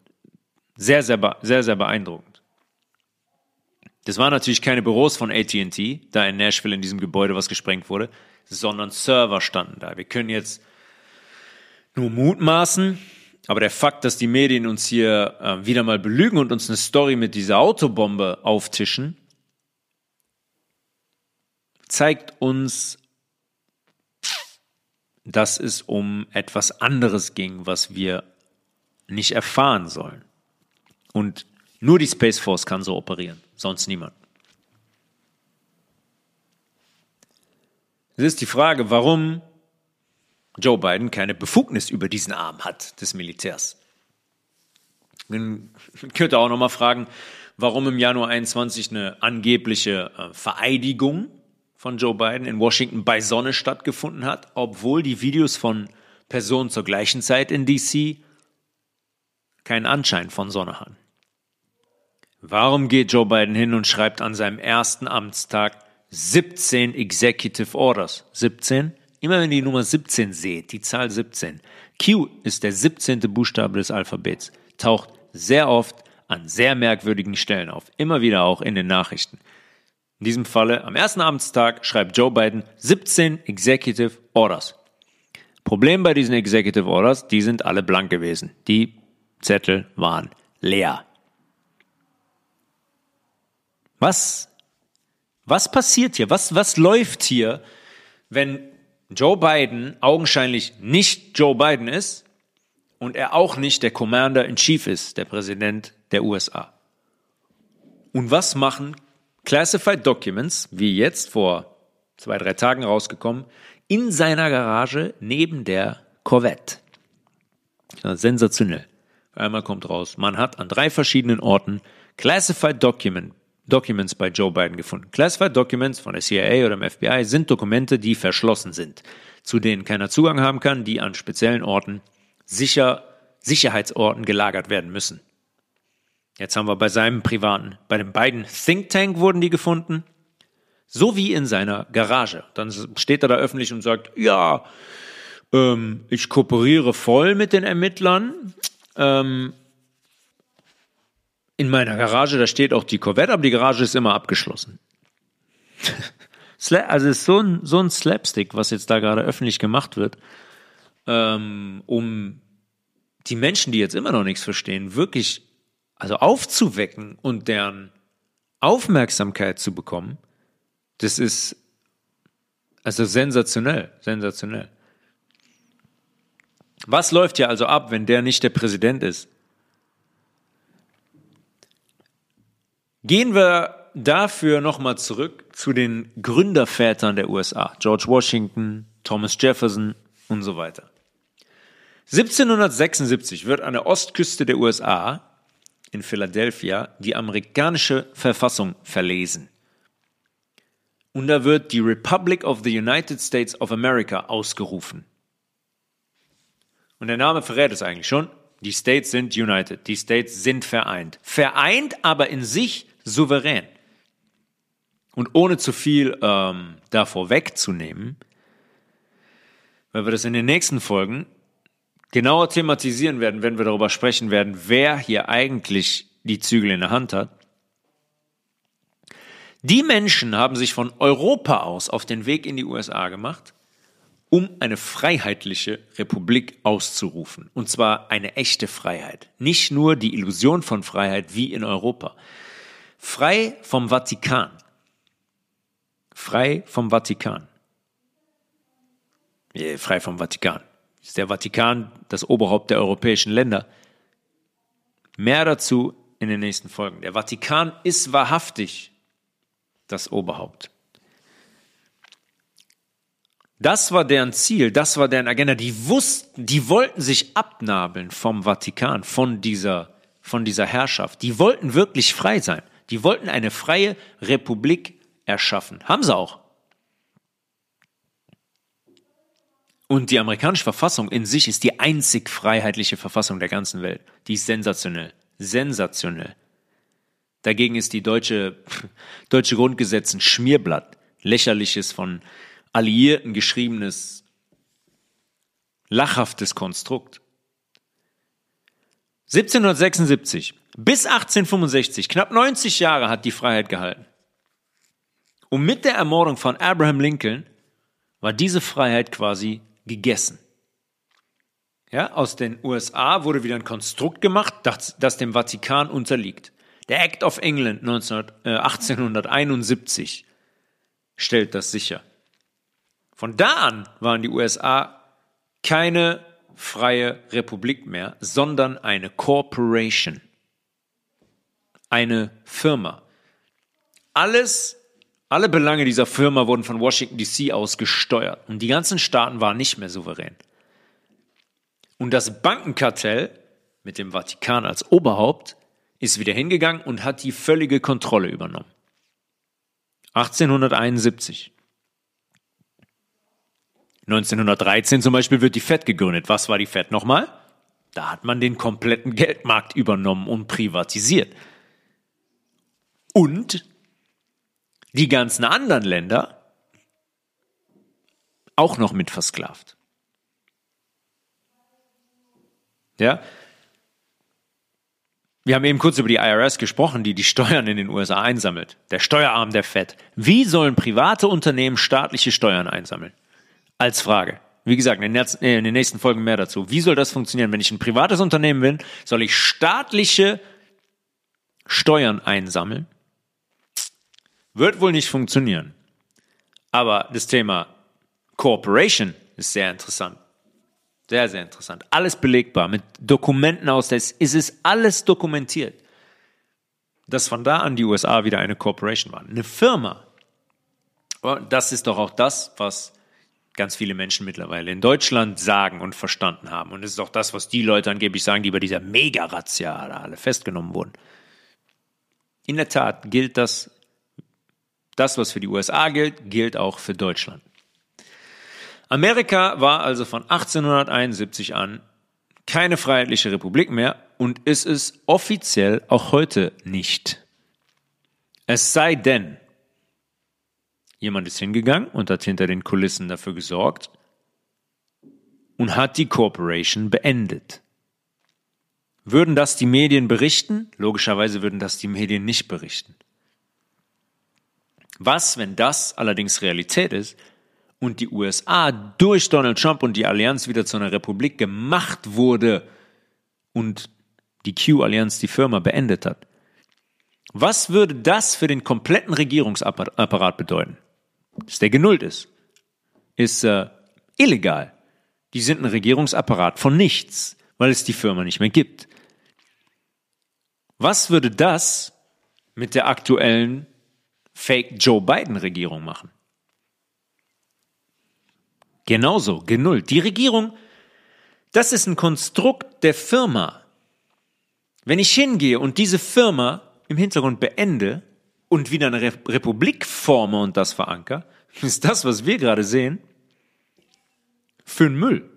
Sehr, sehr, sehr, sehr beeindruckend. Das waren natürlich keine Büros von AT&T, da in Nashville in diesem Gebäude, was gesprengt wurde, sondern Server standen da. Wir können jetzt nur mutmaßen, aber der Fakt, dass die Medien uns hier äh, wieder mal belügen und uns eine Story mit dieser Autobombe auftischen, zeigt uns, dass es um etwas anderes ging, was wir nicht erfahren sollen. Und nur die Space Force kann so operieren, sonst niemand. Es ist die Frage, warum Joe Biden keine Befugnis über diesen Arm hat des Militärs. Man könnte auch nochmal fragen, warum im Januar 21 eine angebliche äh, Vereidigung von Joe Biden in Washington bei Sonne stattgefunden hat, obwohl die Videos von Personen zur gleichen Zeit in DC keinen Anschein von Sonne hatten. Warum geht Joe Biden hin und schreibt an seinem ersten Amtstag 17 Executive Orders? 17? Immer wenn ihr die Nummer 17 seht, die Zahl 17. Q ist der 17. Buchstabe des Alphabets, taucht sehr oft an sehr merkwürdigen Stellen auf, immer wieder auch in den Nachrichten. In diesem Falle am ersten Amtstag schreibt Joe Biden 17 Executive Orders. Problem bei diesen Executive Orders, die sind alle blank gewesen. Die Zettel waren leer. Was, was passiert hier? Was, was läuft hier, wenn Joe Biden augenscheinlich nicht Joe Biden ist und er auch nicht der Commander in Chief ist, der Präsident der USA? Und was machen Classified Documents, wie jetzt vor zwei, drei Tagen rausgekommen, in seiner Garage neben der Corvette? Ja, sensationell. Einmal kommt raus, man hat an drei verschiedenen Orten Classified Document Documents bei Joe Biden gefunden. Classified Documents von der CIA oder dem FBI sind Dokumente, die verschlossen sind, zu denen keiner Zugang haben kann, die an speziellen Orten sicher, Sicherheitsorten gelagert werden müssen. Jetzt haben wir bei seinem privaten, bei dem beiden Think Tank wurden die gefunden, so wie in seiner Garage. Dann steht er da öffentlich und sagt, ja, ähm, ich kooperiere voll mit den Ermittlern. Ähm, in meiner Garage, da steht auch die Corvette, aber die Garage ist immer abgeschlossen. [LAUGHS] also es ist so ein, so ein Slapstick, was jetzt da gerade öffentlich gemacht wird, ähm, um die Menschen, die jetzt immer noch nichts verstehen, wirklich also aufzuwecken und deren Aufmerksamkeit zu bekommen, das ist also sensationell, sensationell. Was läuft hier also ab, wenn der nicht der Präsident ist? Gehen wir dafür nochmal zurück zu den Gründervätern der USA, George Washington, Thomas Jefferson und so weiter. 1776 wird an der Ostküste der USA in Philadelphia die amerikanische Verfassung verlesen. Und da wird die Republic of the United States of America ausgerufen. Und der Name verrät es eigentlich schon. Die States sind united. Die States sind vereint. Vereint aber in sich souverän. Und ohne zu viel ähm, davor wegzunehmen, weil wir das in den nächsten Folgen genauer thematisieren werden, wenn wir darüber sprechen werden, wer hier eigentlich die Zügel in der Hand hat. Die Menschen haben sich von Europa aus auf den Weg in die USA gemacht, um eine freiheitliche Republik auszurufen. Und zwar eine echte Freiheit. Nicht nur die Illusion von Freiheit wie in Europa. Frei vom Vatikan. Frei vom Vatikan. Frei vom Vatikan. Ist der Vatikan das Oberhaupt der europäischen Länder? Mehr dazu in den nächsten Folgen. Der Vatikan ist wahrhaftig das Oberhaupt. Das war deren Ziel, das war deren Agenda. Die wussten, die wollten sich abnabeln vom Vatikan, von dieser, von dieser Herrschaft. Die wollten wirklich frei sein. Die wollten eine freie Republik erschaffen. Haben sie auch. Und die amerikanische Verfassung in sich ist die einzig freiheitliche Verfassung der ganzen Welt. Die ist sensationell. Sensationell. Dagegen ist die deutsche, [LAUGHS] deutsche Grundgesetz ein Schmierblatt. Lächerliches von Alliierten geschriebenes, lachhaftes Konstrukt. 1776 bis 1865, knapp 90 Jahre hat die Freiheit gehalten. Und mit der Ermordung von Abraham Lincoln war diese Freiheit quasi gegessen. Ja, aus den USA wurde wieder ein Konstrukt gemacht, das, das dem Vatikan unterliegt. Der Act of England 19, äh, 1871 stellt das sicher. Von da an waren die USA keine freie Republik mehr, sondern eine Corporation, eine Firma. Alles, alle Belange dieser Firma wurden von Washington DC aus gesteuert und die ganzen Staaten waren nicht mehr souverän. Und das Bankenkartell mit dem Vatikan als Oberhaupt ist wieder hingegangen und hat die völlige Kontrolle übernommen. 1871. 1913 zum Beispiel wird die Fed gegründet. Was war die Fed nochmal? Da hat man den kompletten Geldmarkt übernommen und privatisiert. Und die ganzen anderen Länder auch noch mit versklavt. Ja, wir haben eben kurz über die IRS gesprochen, die die Steuern in den USA einsammelt. Der Steuerarm der Fed. Wie sollen private Unternehmen staatliche Steuern einsammeln? Als Frage. Wie gesagt, in den nächsten Folgen mehr dazu. Wie soll das funktionieren? Wenn ich ein privates Unternehmen bin, soll ich staatliche Steuern einsammeln? Wird wohl nicht funktionieren. Aber das Thema Corporation ist sehr interessant. Sehr, sehr interessant. Alles belegbar mit Dokumenten aus. Es ist alles dokumentiert. Dass von da an die USA wieder eine Corporation waren. Eine Firma. Das ist doch auch das, was ganz viele Menschen mittlerweile in Deutschland sagen und verstanden haben. Und es ist auch das, was die Leute angeblich sagen, die bei dieser Mega-Razzia alle festgenommen wurden. In der Tat gilt das, das, was für die USA gilt, gilt auch für Deutschland. Amerika war also von 1871 an keine freiheitliche Republik mehr und ist es offiziell auch heute nicht. Es sei denn, jemand ist hingegangen und hat hinter den Kulissen dafür gesorgt und hat die Corporation beendet. Würden das die Medien berichten? Logischerweise würden das die Medien nicht berichten. Was, wenn das allerdings Realität ist, und die USA durch Donald Trump und die Allianz wieder zu einer Republik gemacht wurde und die Q-Allianz die Firma beendet hat. Was würde das für den kompletten Regierungsapparat bedeuten? Dass der genullt ist. Ist äh, illegal. Die sind ein Regierungsapparat von nichts, weil es die Firma nicht mehr gibt. Was würde das mit der aktuellen Fake Joe Biden Regierung machen? Genauso, genullt. Die Regierung, das ist ein Konstrukt der Firma. Wenn ich hingehe und diese Firma im Hintergrund beende und wieder eine Republik forme und das veranker, [LAUGHS] ist das, was wir gerade sehen, für den Müll.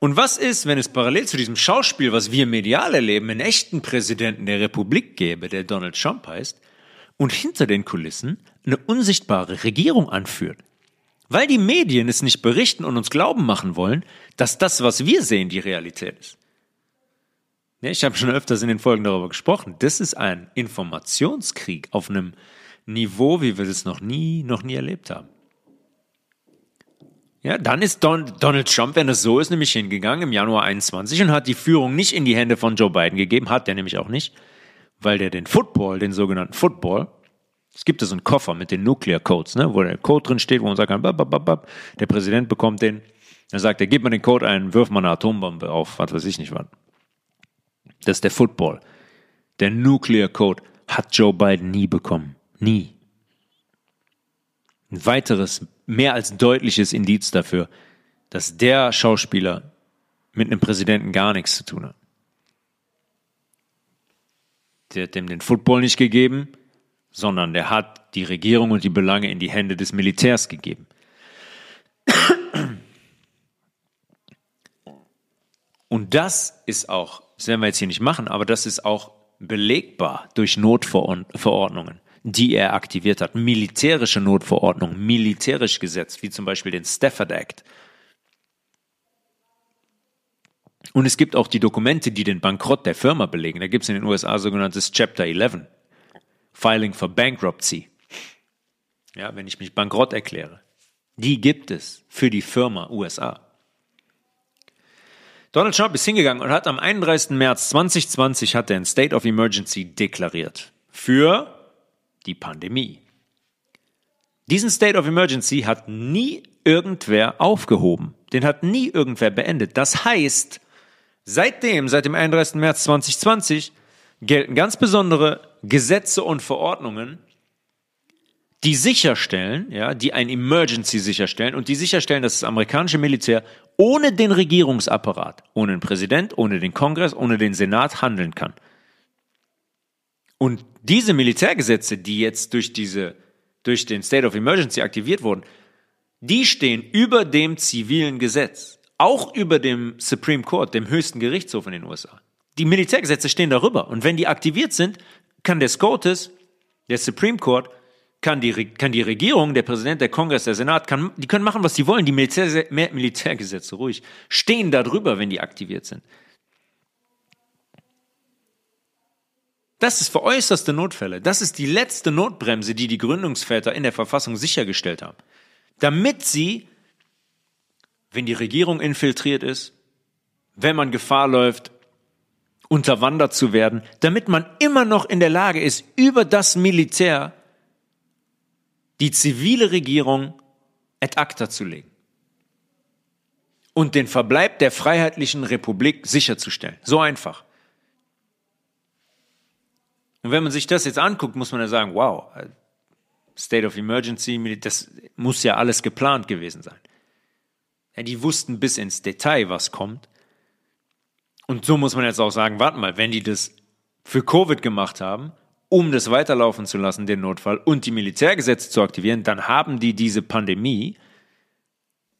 Und was ist, wenn es parallel zu diesem Schauspiel, was wir medial erleben, einen echten Präsidenten der Republik gäbe, der Donald Trump heißt, und hinter den Kulissen eine unsichtbare Regierung anführt? Weil die Medien es nicht berichten und uns glauben machen wollen, dass das, was wir sehen, die Realität ist. Ja, ich habe schon öfters in den Folgen darüber gesprochen. Das ist ein Informationskrieg auf einem Niveau, wie wir es noch nie, noch nie erlebt haben. Ja, dann ist Don, Donald Trump, wenn es so ist, nämlich hingegangen im Januar 21 und hat die Führung nicht in die Hände von Joe Biden gegeben, hat der nämlich auch nicht, weil der den Football, den sogenannten Football, es gibt so einen Koffer mit den Nuclear Codes, ne, wo der Code drin steht, wo man sagen kann, bap, bap, bap, der Präsident bekommt den, dann sagt er, gib mal den Code ein, wirf mal eine Atombombe auf, was weiß ich nicht was. Das ist der Football. Der Nuclear Code hat Joe Biden nie bekommen. Nie. Ein weiteres, mehr als deutliches Indiz dafür, dass der Schauspieler mit einem Präsidenten gar nichts zu tun hat. Der hat dem den Football nicht gegeben, sondern der hat die Regierung und die Belange in die Hände des Militärs gegeben. Und das ist auch, das werden wir jetzt hier nicht machen, aber das ist auch belegbar durch Notverordnungen, die er aktiviert hat. Militärische Notverordnungen, militärisch gesetzt, wie zum Beispiel den Stafford Act. Und es gibt auch die Dokumente, die den Bankrott der Firma belegen. Da gibt es in den USA sogenanntes Chapter 11, Filing for Bankruptcy. Ja, wenn ich mich bankrott erkläre. Die gibt es für die Firma USA. Donald Trump ist hingegangen und hat am 31. März 2020 hat er ein State of Emergency deklariert für die Pandemie. Diesen State of Emergency hat nie irgendwer aufgehoben. Den hat nie irgendwer beendet. Das heißt, seitdem, seit dem 31. März 2020, gelten ganz besondere Gesetze und Verordnungen, die sicherstellen, ja, die ein Emergency sicherstellen und die sicherstellen, dass das amerikanische Militär ohne den Regierungsapparat, ohne den Präsident, ohne den Kongress, ohne den Senat handeln kann. Und diese Militärgesetze, die jetzt durch diese, durch den State of Emergency aktiviert wurden, die stehen über dem zivilen Gesetz, auch über dem Supreme Court, dem höchsten Gerichtshof in den USA. Die Militärgesetze stehen darüber. Und wenn die aktiviert sind, kann der SCOTUS, der Supreme Court, kann die, kann die Regierung, der Präsident, der Kongress, der Senat, kann, die können machen, was sie wollen. Die Militär, Militärgesetze, ruhig, stehen da drüber, wenn die aktiviert sind. Das ist für äußerste Notfälle. Das ist die letzte Notbremse, die die Gründungsväter in der Verfassung sichergestellt haben. Damit sie, wenn die Regierung infiltriert ist, wenn man Gefahr läuft, unterwandert zu werden, damit man immer noch in der Lage ist, über das Militär die zivile Regierung ad acta zu legen und den Verbleib der Freiheitlichen Republik sicherzustellen. So einfach. Und wenn man sich das jetzt anguckt, muss man ja sagen, wow, State of Emergency, das muss ja alles geplant gewesen sein. Ja, die wussten bis ins Detail, was kommt. Und so muss man jetzt auch sagen, warte mal, wenn die das für Covid gemacht haben, um das weiterlaufen zu lassen, den Notfall, und die Militärgesetze zu aktivieren, dann haben die diese Pandemie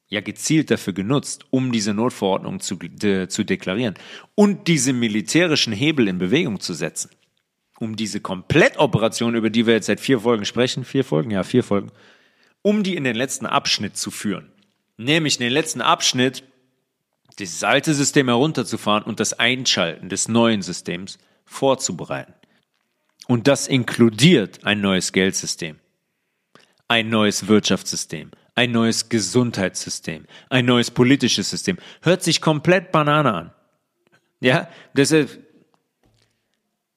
ja gezielt dafür genutzt, um diese Notverordnung zu, de, zu deklarieren und diese militärischen Hebel in Bewegung zu setzen, um diese Komplettoperation, über die wir jetzt seit vier Folgen sprechen, vier Folgen, ja, vier Folgen, um die in den letzten Abschnitt zu führen. Nämlich den letzten Abschnitt, dieses alte System herunterzufahren und das Einschalten des neuen Systems vorzubereiten. Und das inkludiert ein neues Geldsystem, ein neues Wirtschaftssystem, ein neues Gesundheitssystem, ein neues politisches System. Hört sich komplett Banane an. Ja, das ist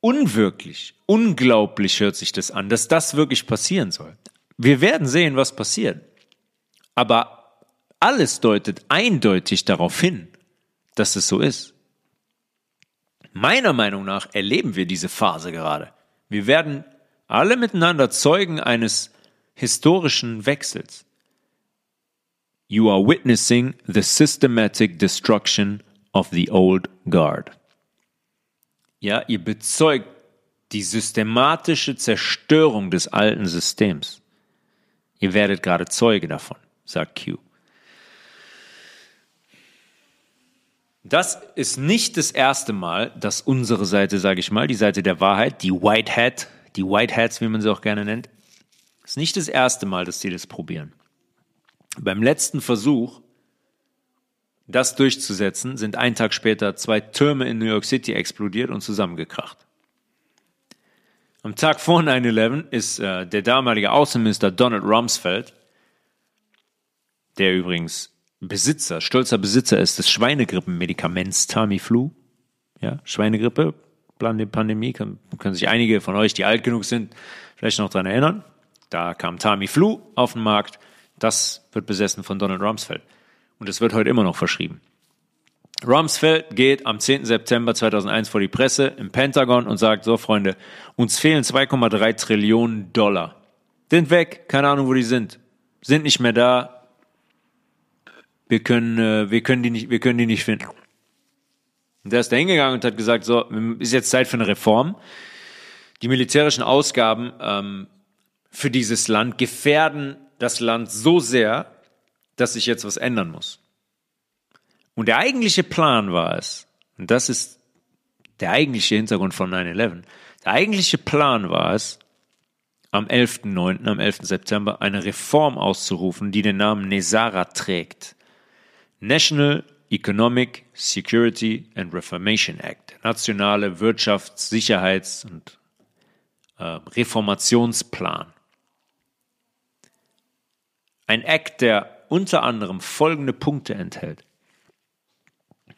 unwirklich, unglaublich hört sich das an, dass das wirklich passieren soll. Wir werden sehen, was passiert. Aber alles deutet eindeutig darauf hin, dass es so ist. Meiner Meinung nach erleben wir diese Phase gerade. Wir werden alle miteinander Zeugen eines historischen Wechsels. You are witnessing the systematic destruction of the old guard. Ja, ihr bezeugt die systematische Zerstörung des alten Systems. Ihr werdet gerade Zeuge davon, sagt Q. Das ist nicht das erste Mal, dass unsere Seite, sage ich mal, die Seite der Wahrheit, die White Hat, die White Hats, wie man sie auch gerne nennt, ist nicht das erste Mal, dass sie das probieren. Beim letzten Versuch, das durchzusetzen, sind einen Tag später zwei Türme in New York City explodiert und zusammengekracht. Am Tag vor 9-11 ist äh, der damalige Außenminister Donald Rumsfeld, der übrigens Besitzer, stolzer Besitzer ist des Schweinegrippenmedikaments Tamiflu. Ja, Schweinegrippe, Pandemie, können, können sich einige von euch, die alt genug sind, vielleicht noch daran erinnern. Da kam Tamiflu auf den Markt. Das wird besessen von Donald Rumsfeld. Und es wird heute immer noch verschrieben. Rumsfeld geht am 10. September 2001 vor die Presse im Pentagon und sagt, so Freunde, uns fehlen 2,3 Trillionen Dollar. Sind weg, keine Ahnung, wo die sind. Sind nicht mehr da, wir können, äh, wir können die nicht, wir können die nicht finden. Und der ist da hingegangen und hat gesagt, so, ist jetzt Zeit für eine Reform. Die militärischen Ausgaben ähm, für dieses Land gefährden das Land so sehr, dass sich jetzt was ändern muss. Und der eigentliche Plan war es, und das ist der eigentliche Hintergrund von 9-11, der eigentliche Plan war es, am 11.9., am 11. September eine Reform auszurufen, die den Namen Nesara trägt. National Economic Security and Reformation Act, nationale Wirtschafts-, Sicherheits- und äh, Reformationsplan. Ein Act, der unter anderem folgende Punkte enthält.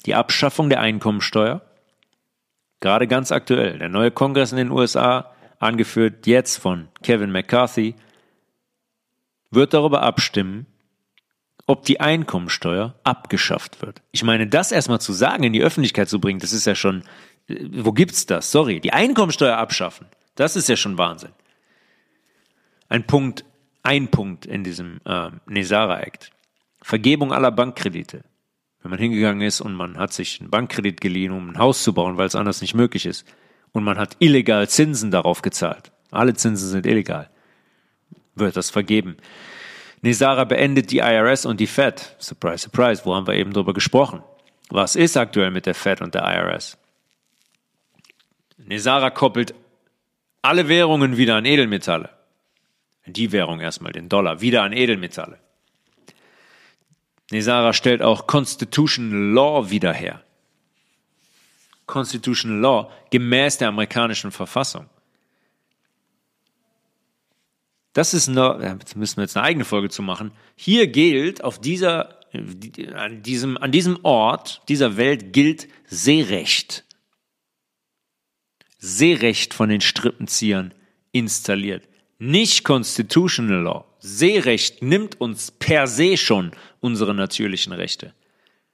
Die Abschaffung der Einkommensteuer, gerade ganz aktuell. Der neue Kongress in den USA angeführt jetzt von Kevin McCarthy, wird darüber abstimmen, ob die Einkommensteuer abgeschafft wird. Ich meine, das erstmal zu sagen, in die Öffentlichkeit zu bringen, das ist ja schon, äh, wo gibt's das? Sorry, die Einkommensteuer abschaffen, das ist ja schon Wahnsinn. Ein Punkt, ein Punkt in diesem äh, Nesara Act. Vergebung aller Bankkredite. Wenn man hingegangen ist und man hat sich einen Bankkredit geliehen, um ein Haus zu bauen, weil es anders nicht möglich ist, und man hat illegal Zinsen darauf gezahlt. Alle Zinsen sind illegal. Wird das vergeben. Nisara beendet die IRS und die Fed. Surprise, surprise, wo haben wir eben drüber gesprochen? Was ist aktuell mit der Fed und der IRS? Nisara koppelt alle Währungen wieder an Edelmetalle. Die Währung erstmal, den Dollar, wieder an Edelmetalle. Nisara stellt auch Constitutional Law wieder her. Constitutional Law gemäß der amerikanischen Verfassung. Das ist eine, jetzt müssen wir jetzt eine eigene Folge zu machen. Hier gilt auf dieser, an diesem, an diesem Ort dieser Welt gilt Seerecht. Seerecht von den Strippenziehern installiert. Nicht Constitutional Law. Seerecht nimmt uns per se schon unsere natürlichen Rechte.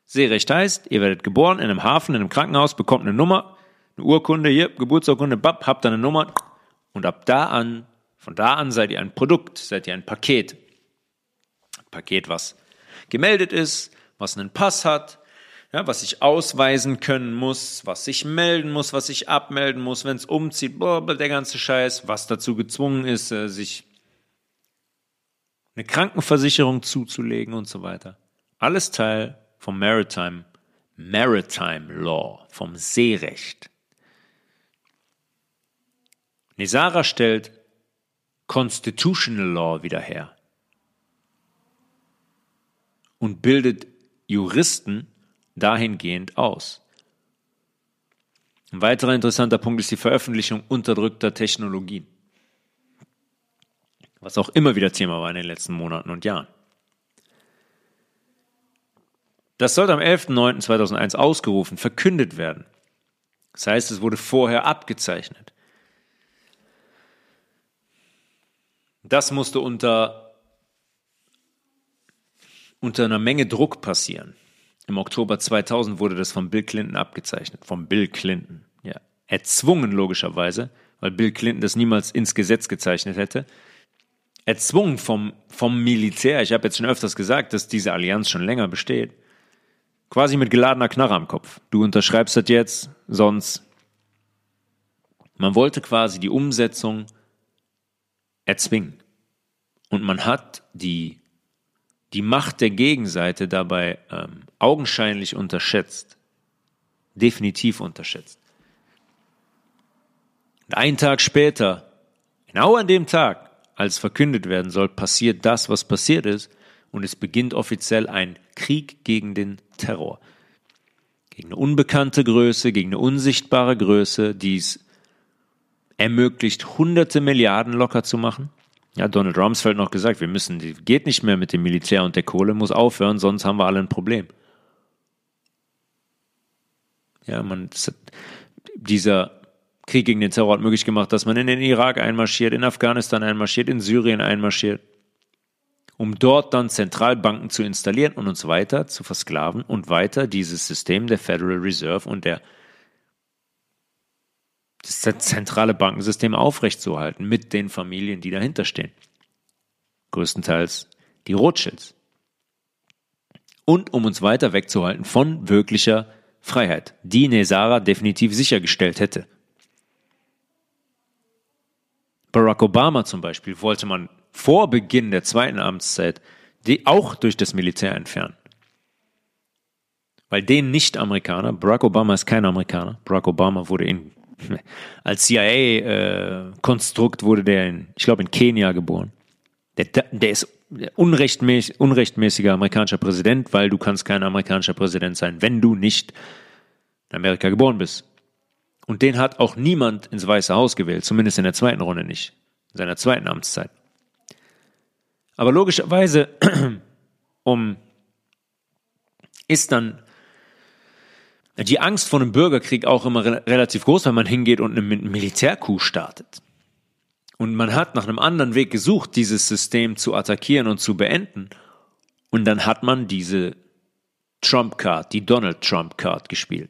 Seerecht heißt, ihr werdet geboren in einem Hafen, in einem Krankenhaus, bekommt eine Nummer, eine Urkunde, hier, Geburtsurkunde, bap, habt dann eine Nummer und ab da an, von da an seid ihr ein Produkt, seid ihr ein Paket. Ein Paket, was gemeldet ist, was einen Pass hat, ja, was ich ausweisen können muss, was ich melden muss, was ich abmelden muss, wenn es umzieht, boah, der ganze Scheiß, was dazu gezwungen ist, äh, sich eine Krankenversicherung zuzulegen und so weiter. Alles Teil vom Maritime, Maritime Law, vom Seerecht. Nesara stellt Constitutional Law wieder her und bildet Juristen dahingehend aus. Ein weiterer interessanter Punkt ist die Veröffentlichung unterdrückter Technologien, was auch immer wieder Thema war in den letzten Monaten und Jahren. Das sollte am 11.09.2001 ausgerufen, verkündet werden. Das heißt, es wurde vorher abgezeichnet. Das musste unter, unter einer Menge Druck passieren. Im Oktober 2000 wurde das von Bill Clinton abgezeichnet. Von Bill Clinton. Ja. Erzwungen logischerweise, weil Bill Clinton das niemals ins Gesetz gezeichnet hätte. Erzwungen vom, vom Militär. Ich habe jetzt schon öfters gesagt, dass diese Allianz schon länger besteht. Quasi mit geladener Knarre am Kopf. Du unterschreibst das jetzt, sonst. Man wollte quasi die Umsetzung erzwingen. Und man hat die, die Macht der Gegenseite dabei ähm, augenscheinlich unterschätzt. Definitiv unterschätzt. Und einen Tag später, genau an dem Tag, als verkündet werden soll, passiert das, was passiert ist und es beginnt offiziell ein Krieg gegen den Terror. Gegen eine unbekannte Größe, gegen eine unsichtbare Größe, die es ermöglicht, hunderte Milliarden locker zu machen. Ja, Donald Rumsfeld noch gesagt, wir müssen, geht nicht mehr mit dem Militär und der Kohle, muss aufhören, sonst haben wir alle ein Problem. Ja, man, dieser Krieg gegen den Terror hat möglich gemacht, dass man in den Irak einmarschiert, in Afghanistan einmarschiert, in Syrien einmarschiert um dort dann Zentralbanken zu installieren und uns weiter zu versklaven und weiter dieses System der Federal Reserve und der das zentrale Bankensystem aufrechtzuerhalten mit den Familien, die dahinter stehen. Größtenteils die Rothschilds. Und um uns weiter wegzuhalten von wirklicher Freiheit, die Nesara definitiv sichergestellt hätte. Barack Obama zum Beispiel wollte man vor Beginn der zweiten Amtszeit die auch durch das Militär entfernen. Weil den Nicht-Amerikaner, Barack Obama ist kein Amerikaner, Barack Obama wurde in, [LAUGHS] als CIA-Konstrukt äh, wurde der in, ich glaube, in Kenia geboren. Der, der ist unrechtmäßig, unrechtmäßiger amerikanischer Präsident, weil du kannst kein amerikanischer Präsident sein, wenn du nicht in Amerika geboren bist. Und den hat auch niemand ins Weiße Haus gewählt, zumindest in der zweiten Runde nicht, in seiner zweiten Amtszeit. Aber logischerweise [CLEARS THROAT] um, ist dann die Angst vor einem Bürgerkrieg auch immer re relativ groß, wenn man hingeht und einen Militärcoup startet. Und man hat nach einem anderen Weg gesucht, dieses System zu attackieren und zu beenden. Und dann hat man diese Trump-Card, die Donald Trump-Card gespielt.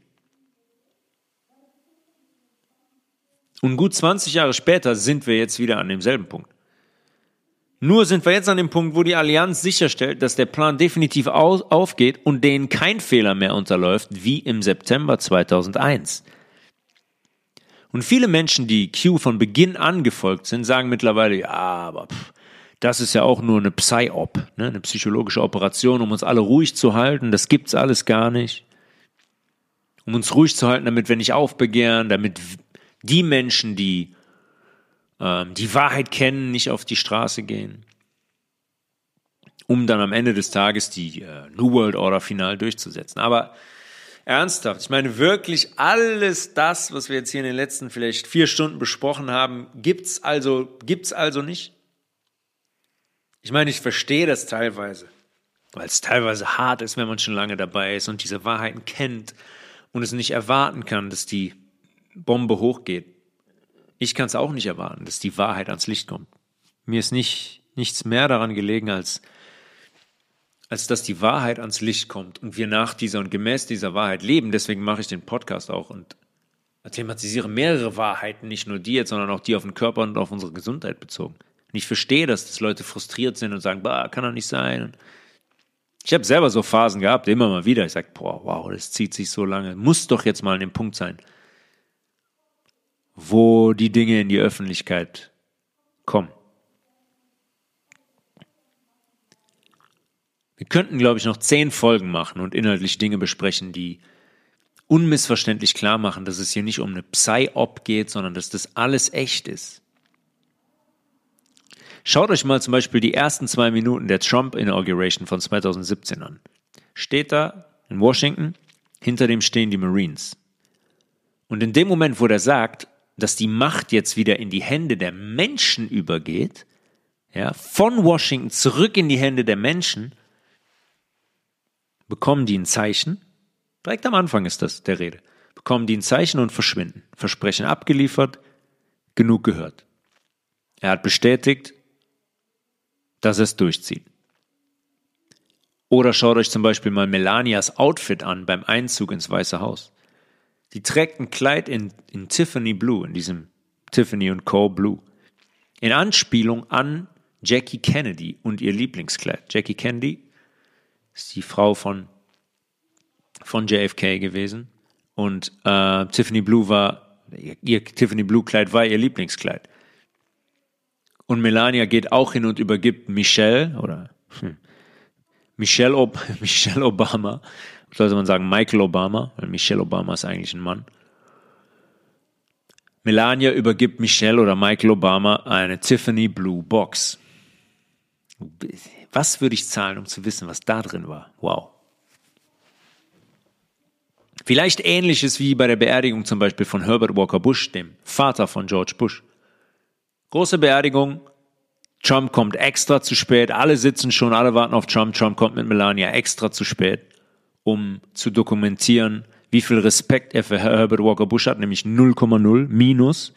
Und gut 20 Jahre später sind wir jetzt wieder an demselben Punkt. Nur sind wir jetzt an dem Punkt, wo die Allianz sicherstellt, dass der Plan definitiv aufgeht und denen kein Fehler mehr unterläuft, wie im September 2001. Und viele Menschen, die Q von Beginn an gefolgt sind, sagen mittlerweile, ja, aber pff, das ist ja auch nur eine Psy-Op, ne, eine psychologische Operation, um uns alle ruhig zu halten. Das gibt's alles gar nicht. Um uns ruhig zu halten, damit wir nicht aufbegehren, damit die Menschen, die ähm, die Wahrheit kennen, nicht auf die Straße gehen, um dann am Ende des Tages die äh, New World Order final durchzusetzen. Aber ernsthaft, ich meine wirklich alles das, was wir jetzt hier in den letzten vielleicht vier Stunden besprochen haben, gibt's also, gibt's also nicht? Ich meine, ich verstehe das teilweise, weil es teilweise hart ist, wenn man schon lange dabei ist und diese Wahrheiten kennt und es nicht erwarten kann, dass die Bombe hochgeht. Ich kann es auch nicht erwarten, dass die Wahrheit ans Licht kommt. Mir ist nicht, nichts mehr daran gelegen, als, als dass die Wahrheit ans Licht kommt und wir nach dieser und gemäß dieser Wahrheit leben. Deswegen mache ich den Podcast auch und thematisiere mehrere Wahrheiten, nicht nur die jetzt, sondern auch die auf den Körper und auf unsere Gesundheit bezogen. Und ich verstehe, dass das Leute frustriert sind und sagen, bah, kann doch nicht sein. ich habe selber so Phasen gehabt, immer mal wieder. Ich sage, boah, wow, das zieht sich so lange. Muss doch jetzt mal an dem Punkt sein wo die Dinge in die Öffentlichkeit kommen. Wir könnten, glaube ich, noch zehn Folgen machen und inhaltlich Dinge besprechen, die unmissverständlich klar machen, dass es hier nicht um eine Psy-Op geht, sondern dass das alles echt ist. Schaut euch mal zum Beispiel die ersten zwei Minuten der Trump-Inauguration von 2017 an. Steht da in Washington, hinter dem stehen die Marines. Und in dem Moment, wo der sagt, dass die Macht jetzt wieder in die Hände der Menschen übergeht, ja, von Washington zurück in die Hände der Menschen, bekommen die ein Zeichen, direkt am Anfang ist das der Rede, bekommen die ein Zeichen und verschwinden. Versprechen abgeliefert, genug gehört. Er hat bestätigt, dass er es durchzieht. Oder schaut euch zum Beispiel mal Melanias Outfit an beim Einzug ins Weiße Haus. Die trägt ein Kleid in, in Tiffany Blue, in diesem Tiffany Co. Blue. In Anspielung an Jackie Kennedy und ihr Lieblingskleid. Jackie Kennedy ist die Frau von, von JFK gewesen. Und äh, Tiffany Blue war, ihr Tiffany Blue Kleid war ihr Lieblingskleid. Und Melania geht auch hin und übergibt Michelle oder hm, Michelle, Ob [LAUGHS] Michelle Obama sollte man sagen Michael Obama, weil Michelle Obama ist eigentlich ein Mann. Melania übergibt Michelle oder Michael Obama eine Tiffany Blue Box. Was würde ich zahlen, um zu wissen, was da drin war? Wow. Vielleicht ähnliches wie bei der Beerdigung zum Beispiel von Herbert Walker Bush, dem Vater von George Bush. Große Beerdigung, Trump kommt extra zu spät, alle sitzen schon, alle warten auf Trump, Trump kommt mit Melania extra zu spät um zu dokumentieren, wie viel Respekt er für Herbert Walker Bush hat, nämlich 0,0 minus.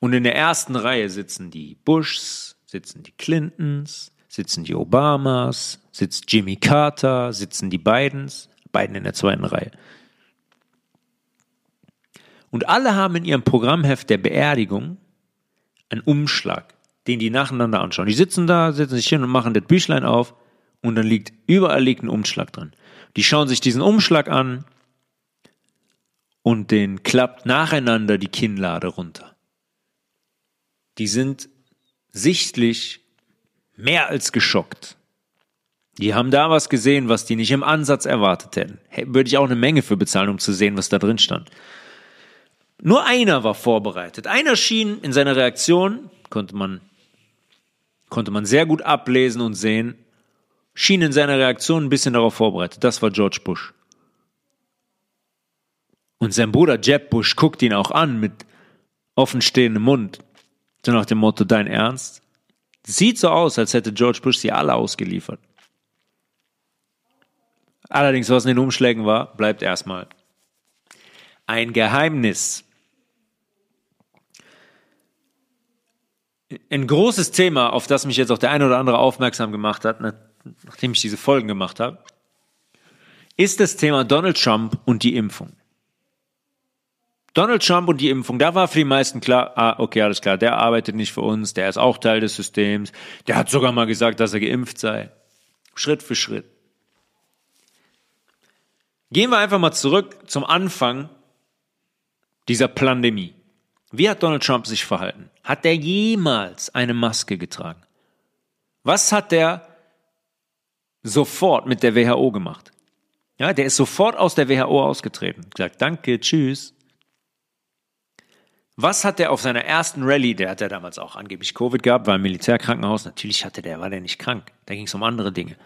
Und in der ersten Reihe sitzen die Bushs, sitzen die Clintons, sitzen die Obamas, sitzt Jimmy Carter, sitzen die Bidens, Biden in der zweiten Reihe. Und alle haben in ihrem Programmheft der Beerdigung einen Umschlag, den die nacheinander anschauen. Die sitzen da, setzen sich hin und machen das Büchlein auf und dann liegt überall liegt ein Umschlag drin. Die schauen sich diesen Umschlag an und den klappt nacheinander die Kinnlade runter. Die sind sichtlich mehr als geschockt. Die haben da was gesehen, was die nicht im Ansatz erwartet hätten. Würde ich auch eine Menge für bezahlen, um zu sehen, was da drin stand. Nur einer war vorbereitet. Einer schien in seiner Reaktion, konnte man, konnte man sehr gut ablesen und sehen, schien in seiner Reaktion ein bisschen darauf vorbereitet. Das war George Bush. Und sein Bruder Jeb Bush guckt ihn auch an mit offenstehendem Mund. So nach dem Motto, dein Ernst? Sieht so aus, als hätte George Bush sie alle ausgeliefert. Allerdings, was in den Umschlägen war, bleibt erstmal ein Geheimnis. Ein großes Thema, auf das mich jetzt auch der eine oder andere aufmerksam gemacht hat, nachdem ich diese Folgen gemacht habe, ist das Thema Donald Trump und die Impfung. Donald Trump und die Impfung, da war für die meisten klar, ah, okay, alles klar, der arbeitet nicht für uns, der ist auch Teil des Systems, der hat sogar mal gesagt, dass er geimpft sei. Schritt für Schritt. Gehen wir einfach mal zurück zum Anfang dieser Pandemie. Wie hat Donald Trump sich verhalten? Hat er jemals eine Maske getragen? Was hat er sofort mit der WHO gemacht? Ja, der ist sofort aus der WHO ausgetreten. Gesagt, danke, tschüss. Was hat er auf seiner ersten Rallye, der hat ja damals auch angeblich Covid gehabt, war im Militärkrankenhaus, natürlich hatte der, war der nicht krank, da ging es um andere Dinge.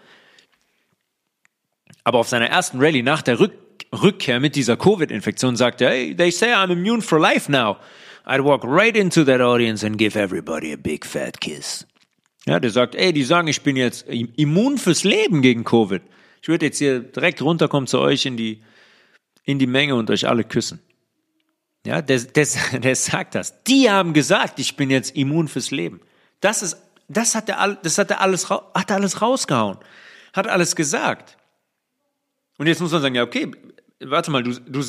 Aber auf seiner ersten Rallye nach der Rück Rückkehr mit dieser Covid-Infektion sagte er, hey, they say I'm immune for life now. I'd walk right into that audience and give everybody a big fat kiss. Ja, der sagt, ey, die sagen, ich bin jetzt immun fürs Leben gegen Covid. Ich würde jetzt hier direkt runterkommen zu euch in die, in die Menge und euch alle küssen. Ja, der, der, [LAUGHS] der sagt das. Die haben gesagt, ich bin jetzt immun fürs Leben. Das ist, das hat er, das hat er alles, hat er alles rausgehauen. Hat alles gesagt. Und jetzt muss man sagen, ja, okay, warte mal, du, du,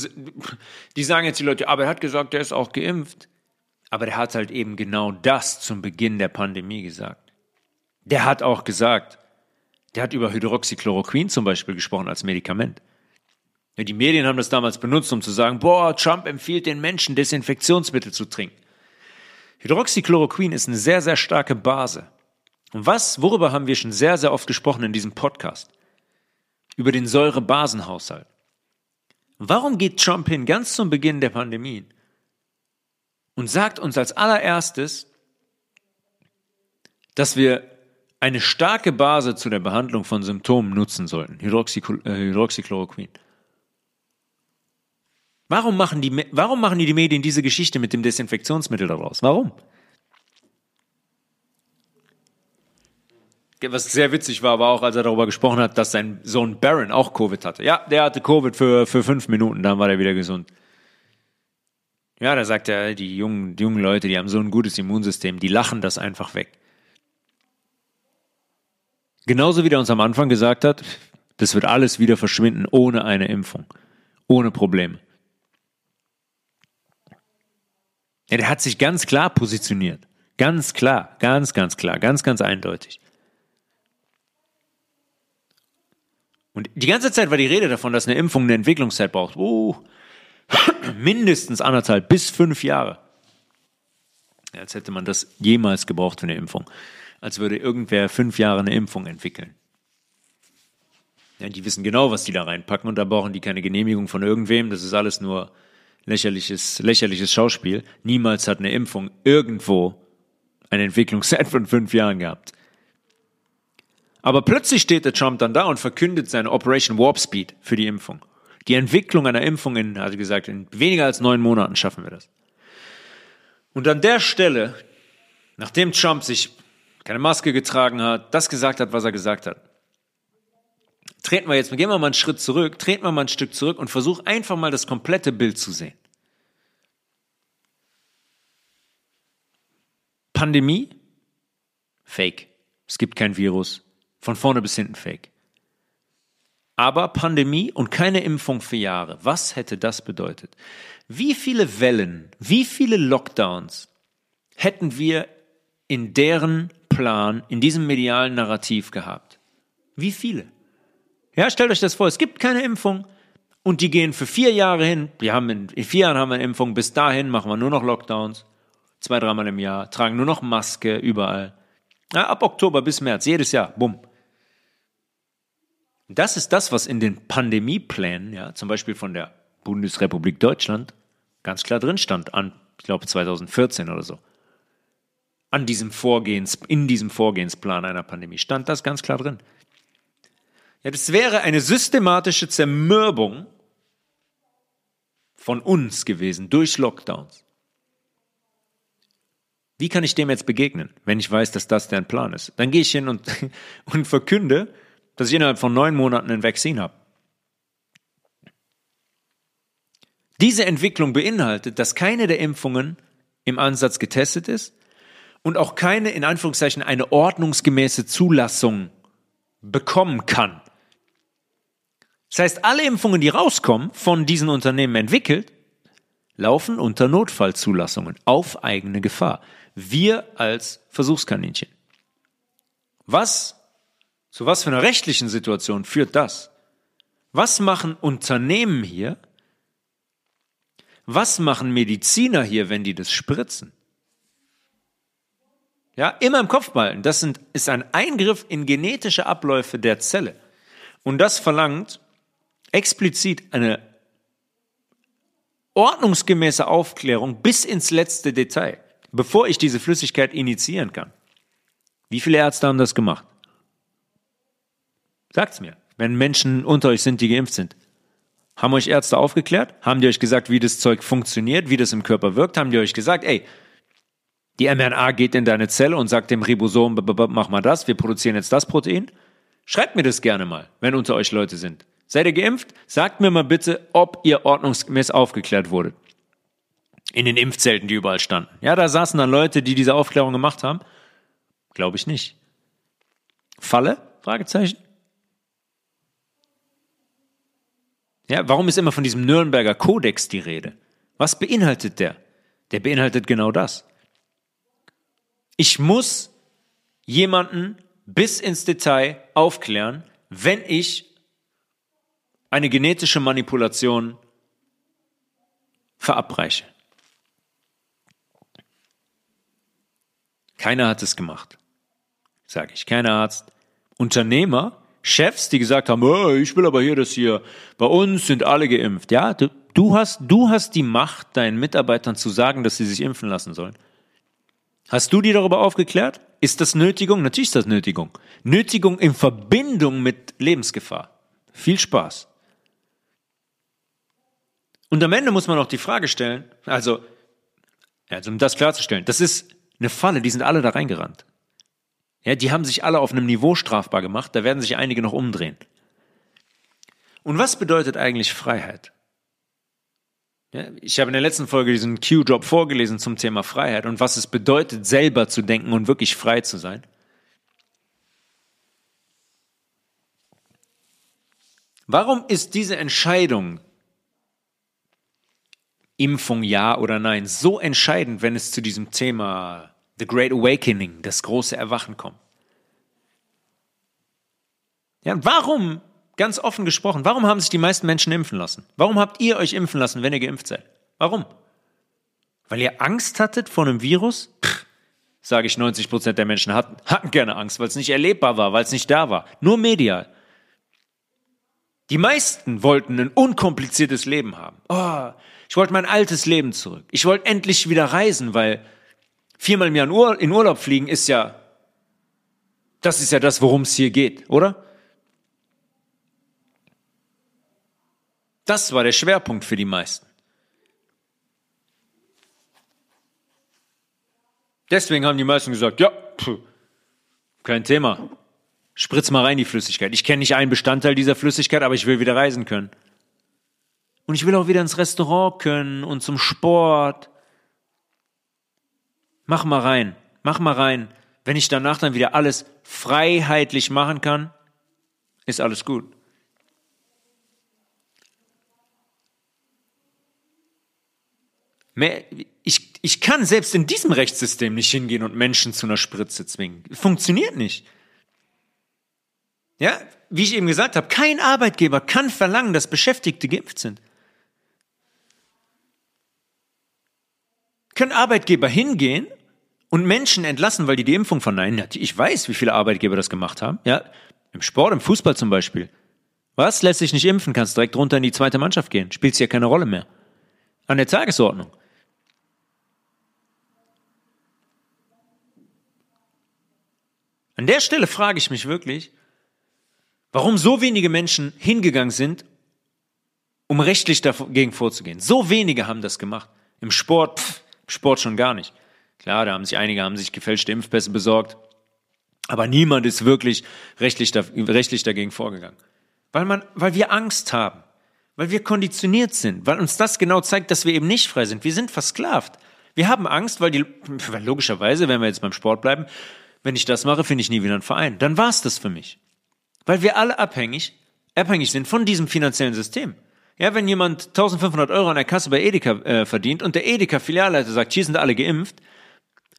die sagen jetzt die Leute, aber er hat gesagt, er ist auch geimpft. Aber der hat halt eben genau das zum Beginn der Pandemie gesagt. Der hat auch gesagt, der hat über Hydroxychloroquin zum Beispiel gesprochen als Medikament. Die Medien haben das damals benutzt, um zu sagen, boah, Trump empfiehlt den Menschen, Desinfektionsmittel zu trinken. Hydroxychloroquin ist eine sehr, sehr starke Base. Und was, worüber haben wir schon sehr, sehr oft gesprochen in diesem Podcast? Über den Säurebasenhaushalt. Warum geht Trump hin ganz zum Beginn der Pandemie und sagt uns als allererstes, dass wir eine starke Base zu der Behandlung von Symptomen nutzen sollten, Hydroxychloroquin. Äh, Hydroxychloroquin. Warum machen die, warum machen die Medien diese Geschichte mit dem Desinfektionsmittel daraus? Warum? Was sehr witzig war, war auch, als er darüber gesprochen hat, dass sein Sohn Baron auch Covid hatte. Ja, der hatte Covid für, für fünf Minuten, dann war er wieder gesund. Ja, da sagt er, die jungen, die jungen Leute, die haben so ein gutes Immunsystem, die lachen das einfach weg. Genauso wie er uns am Anfang gesagt hat, das wird alles wieder verschwinden ohne eine Impfung, ohne Probleme. Der hat sich ganz klar positioniert. Ganz klar, ganz, ganz klar, ganz, ganz eindeutig. Und die ganze Zeit war die Rede davon, dass eine Impfung eine Entwicklungszeit braucht. Uh, [CLEARS THROAT] mindestens anderthalb bis fünf Jahre. Ja, als hätte man das jemals gebraucht für eine Impfung. Als würde irgendwer fünf Jahre eine Impfung entwickeln. Ja, die wissen genau, was die da reinpacken und da brauchen die keine Genehmigung von irgendwem. Das ist alles nur lächerliches, lächerliches Schauspiel. Niemals hat eine Impfung irgendwo eine Entwicklungszeit von fünf Jahren gehabt. Aber plötzlich steht der Trump dann da und verkündet seine Operation Warp Speed für die Impfung. Die Entwicklung einer Impfung in, hat er gesagt, in weniger als neun Monaten schaffen wir das. Und an der Stelle, nachdem Trump sich keine Maske getragen hat, das gesagt hat, was er gesagt hat, treten wir jetzt, gehen wir mal einen Schritt zurück, treten wir mal ein Stück zurück und versuch einfach mal das komplette Bild zu sehen. Pandemie? Fake. Es gibt kein Virus. Von vorne bis hinten fake. Aber Pandemie und keine Impfung für Jahre. Was hätte das bedeutet? Wie viele Wellen, wie viele Lockdowns hätten wir in deren Plan, in diesem medialen Narrativ gehabt? Wie viele? Ja, stellt euch das vor, es gibt keine Impfung und die gehen für vier Jahre hin. Wir haben in, vier Jahren haben wir eine Impfung, bis dahin machen wir nur noch Lockdowns, zwei, dreimal im Jahr, tragen nur noch Maske überall. Ja, ab Oktober bis März, jedes Jahr, bumm. Das ist das, was in den Pandemieplänen, ja, zum Beispiel von der Bundesrepublik Deutschland, ganz klar drin stand, an, ich glaube, 2014 oder so. An diesem Vorgehens, in diesem Vorgehensplan einer Pandemie stand das ganz klar drin. Ja, das wäre eine systematische Zermürbung von uns gewesen durch Lockdowns. Wie kann ich dem jetzt begegnen, wenn ich weiß, dass das deren Plan ist? Dann gehe ich hin und, [LAUGHS] und verkünde, dass ich innerhalb von neun Monaten ein Vaccin habe. Diese Entwicklung beinhaltet, dass keine der Impfungen im Ansatz getestet ist und auch keine, in Anführungszeichen, eine ordnungsgemäße Zulassung bekommen kann. Das heißt, alle Impfungen, die rauskommen, von diesen Unternehmen entwickelt, laufen unter Notfallzulassungen auf eigene Gefahr. Wir als Versuchskaninchen. Was zu was für einer rechtlichen Situation führt das? Was machen Unternehmen hier? Was machen Mediziner hier, wenn die das spritzen? Ja, immer im Kopf behalten. Das sind, ist ein Eingriff in genetische Abläufe der Zelle. Und das verlangt explizit eine ordnungsgemäße Aufklärung bis ins letzte Detail, bevor ich diese Flüssigkeit initiieren kann. Wie viele Ärzte haben das gemacht? Sagt's mir, wenn Menschen unter euch sind, die geimpft sind. Haben euch Ärzte aufgeklärt? Haben die euch gesagt, wie das Zeug funktioniert, wie das im Körper wirkt? Haben die euch gesagt, ey, die mRNA geht in deine Zelle und sagt dem Ribosom, mach mal das, wir produzieren jetzt das Protein? Schreibt mir das gerne mal, wenn unter euch Leute sind. Seid ihr geimpft? Sagt mir mal bitte, ob ihr ordnungsgemäß aufgeklärt wurdet. In den Impfzelten, die überall standen. Ja, da saßen dann Leute, die diese Aufklärung gemacht haben. Glaube ich nicht. Falle? Fragezeichen. Ja, warum ist immer von diesem Nürnberger Kodex die Rede? Was beinhaltet der? Der beinhaltet genau das. Ich muss jemanden bis ins Detail aufklären, wenn ich eine genetische Manipulation verabreiche. Keiner hat es gemacht, sage ich. Kein Arzt. Unternehmer Chefs, die gesagt haben, oh, ich will aber hier das hier, bei uns sind alle geimpft. Ja, du, du, hast, du hast die Macht, deinen Mitarbeitern zu sagen, dass sie sich impfen lassen sollen. Hast du die darüber aufgeklärt? Ist das Nötigung? Natürlich ist das Nötigung. Nötigung in Verbindung mit Lebensgefahr. Viel Spaß. Und am Ende muss man auch die Frage stellen, also, also um das klarzustellen, das ist eine Falle, die sind alle da reingerannt. Ja, die haben sich alle auf einem Niveau strafbar gemacht, da werden sich einige noch umdrehen. Und was bedeutet eigentlich Freiheit? Ich habe in der letzten Folge diesen Q-Job vorgelesen zum Thema Freiheit und was es bedeutet, selber zu denken und wirklich frei zu sein. Warum ist diese Entscheidung, Impfung ja oder nein, so entscheidend, wenn es zu diesem Thema The Great Awakening, das große Erwachen kommt. Ja, warum, ganz offen gesprochen, warum haben sich die meisten Menschen impfen lassen? Warum habt ihr euch impfen lassen, wenn ihr geimpft seid? Warum? Weil ihr Angst hattet vor einem Virus? Sage ich, 90 Prozent der Menschen hatten, hatten gerne Angst, weil es nicht erlebbar war, weil es nicht da war. Nur medial. Die meisten wollten ein unkompliziertes Leben haben. Oh, ich wollte mein altes Leben zurück. Ich wollte endlich wieder reisen, weil viermal im Jahr in Urlaub fliegen ist ja, das ist ja das, worum es hier geht, oder? Das war der Schwerpunkt für die meisten. Deswegen haben die meisten gesagt, ja, pff, kein Thema. Spritz mal rein die Flüssigkeit. Ich kenne nicht einen Bestandteil dieser Flüssigkeit, aber ich will wieder reisen können. Und ich will auch wieder ins Restaurant können und zum Sport Mach mal rein, mach mal rein. Wenn ich danach dann wieder alles freiheitlich machen kann, ist alles gut. Ich, ich kann selbst in diesem Rechtssystem nicht hingehen und Menschen zu einer Spritze zwingen. Funktioniert nicht. Ja, wie ich eben gesagt habe, kein Arbeitgeber kann verlangen, dass Beschäftigte geimpft sind. Können Arbeitgeber hingehen und Menschen entlassen, weil die die Impfung verneinen. Ich weiß, wie viele Arbeitgeber das gemacht haben. Ja, im Sport, im Fußball zum Beispiel. Was? Lässt sich nicht impfen, kannst direkt runter in die zweite Mannschaft gehen. Spielt ja keine Rolle mehr. An der Tagesordnung. An der Stelle frage ich mich wirklich, warum so wenige Menschen hingegangen sind, um rechtlich dagegen vorzugehen. So wenige haben das gemacht. Im Sport, pff, Sport schon gar nicht. Klar, da haben sich einige haben sich gefälschte Impfpässe besorgt, aber niemand ist wirklich rechtlich, rechtlich dagegen vorgegangen. Weil man, weil wir Angst haben, weil wir konditioniert sind, weil uns das genau zeigt, dass wir eben nicht frei sind. Wir sind versklavt. Wir haben Angst, weil die, weil logischerweise, wenn wir jetzt beim Sport bleiben, wenn ich das mache, finde ich nie wieder einen Verein. Dann war es das für mich. Weil wir alle abhängig, abhängig sind von diesem finanziellen System. Ja, wenn jemand 1500 Euro an der Kasse bei Edeka äh, verdient und der Edeka-Filialleiter sagt, hier sind alle geimpft,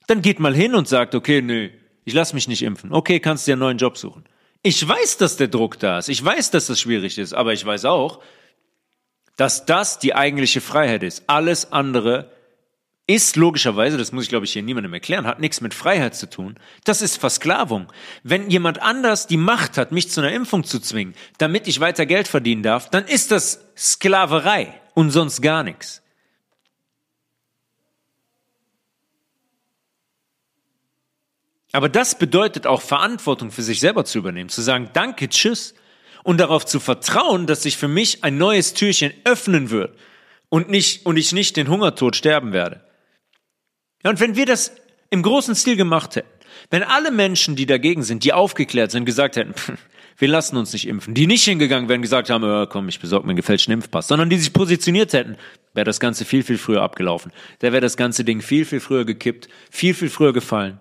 dann geht mal hin und sagt, okay, nö, ich lass mich nicht impfen. Okay, kannst dir einen neuen Job suchen. Ich weiß, dass der Druck da ist. Ich weiß, dass das schwierig ist. Aber ich weiß auch, dass das die eigentliche Freiheit ist. Alles andere ist logischerweise, das muss ich glaube ich hier niemandem erklären, hat nichts mit Freiheit zu tun. Das ist Versklavung. Wenn jemand anders die Macht hat, mich zu einer Impfung zu zwingen, damit ich weiter Geld verdienen darf, dann ist das Sklaverei und sonst gar nichts. Aber das bedeutet auch Verantwortung für sich selber zu übernehmen, zu sagen, danke, tschüss, und darauf zu vertrauen, dass sich für mich ein neues Türchen öffnen wird und nicht, und ich nicht den Hungertod sterben werde. Ja, und wenn wir das im großen Stil gemacht hätten, wenn alle Menschen, die dagegen sind, die aufgeklärt sind, gesagt hätten, wir lassen uns nicht impfen, die nicht hingegangen wären, gesagt haben, oh, komm, ich besorge mir einen gefälschten Impfpass, sondern die sich positioniert hätten, wäre das Ganze viel, viel früher abgelaufen. Da wäre das ganze Ding viel, viel früher gekippt, viel, viel früher gefallen.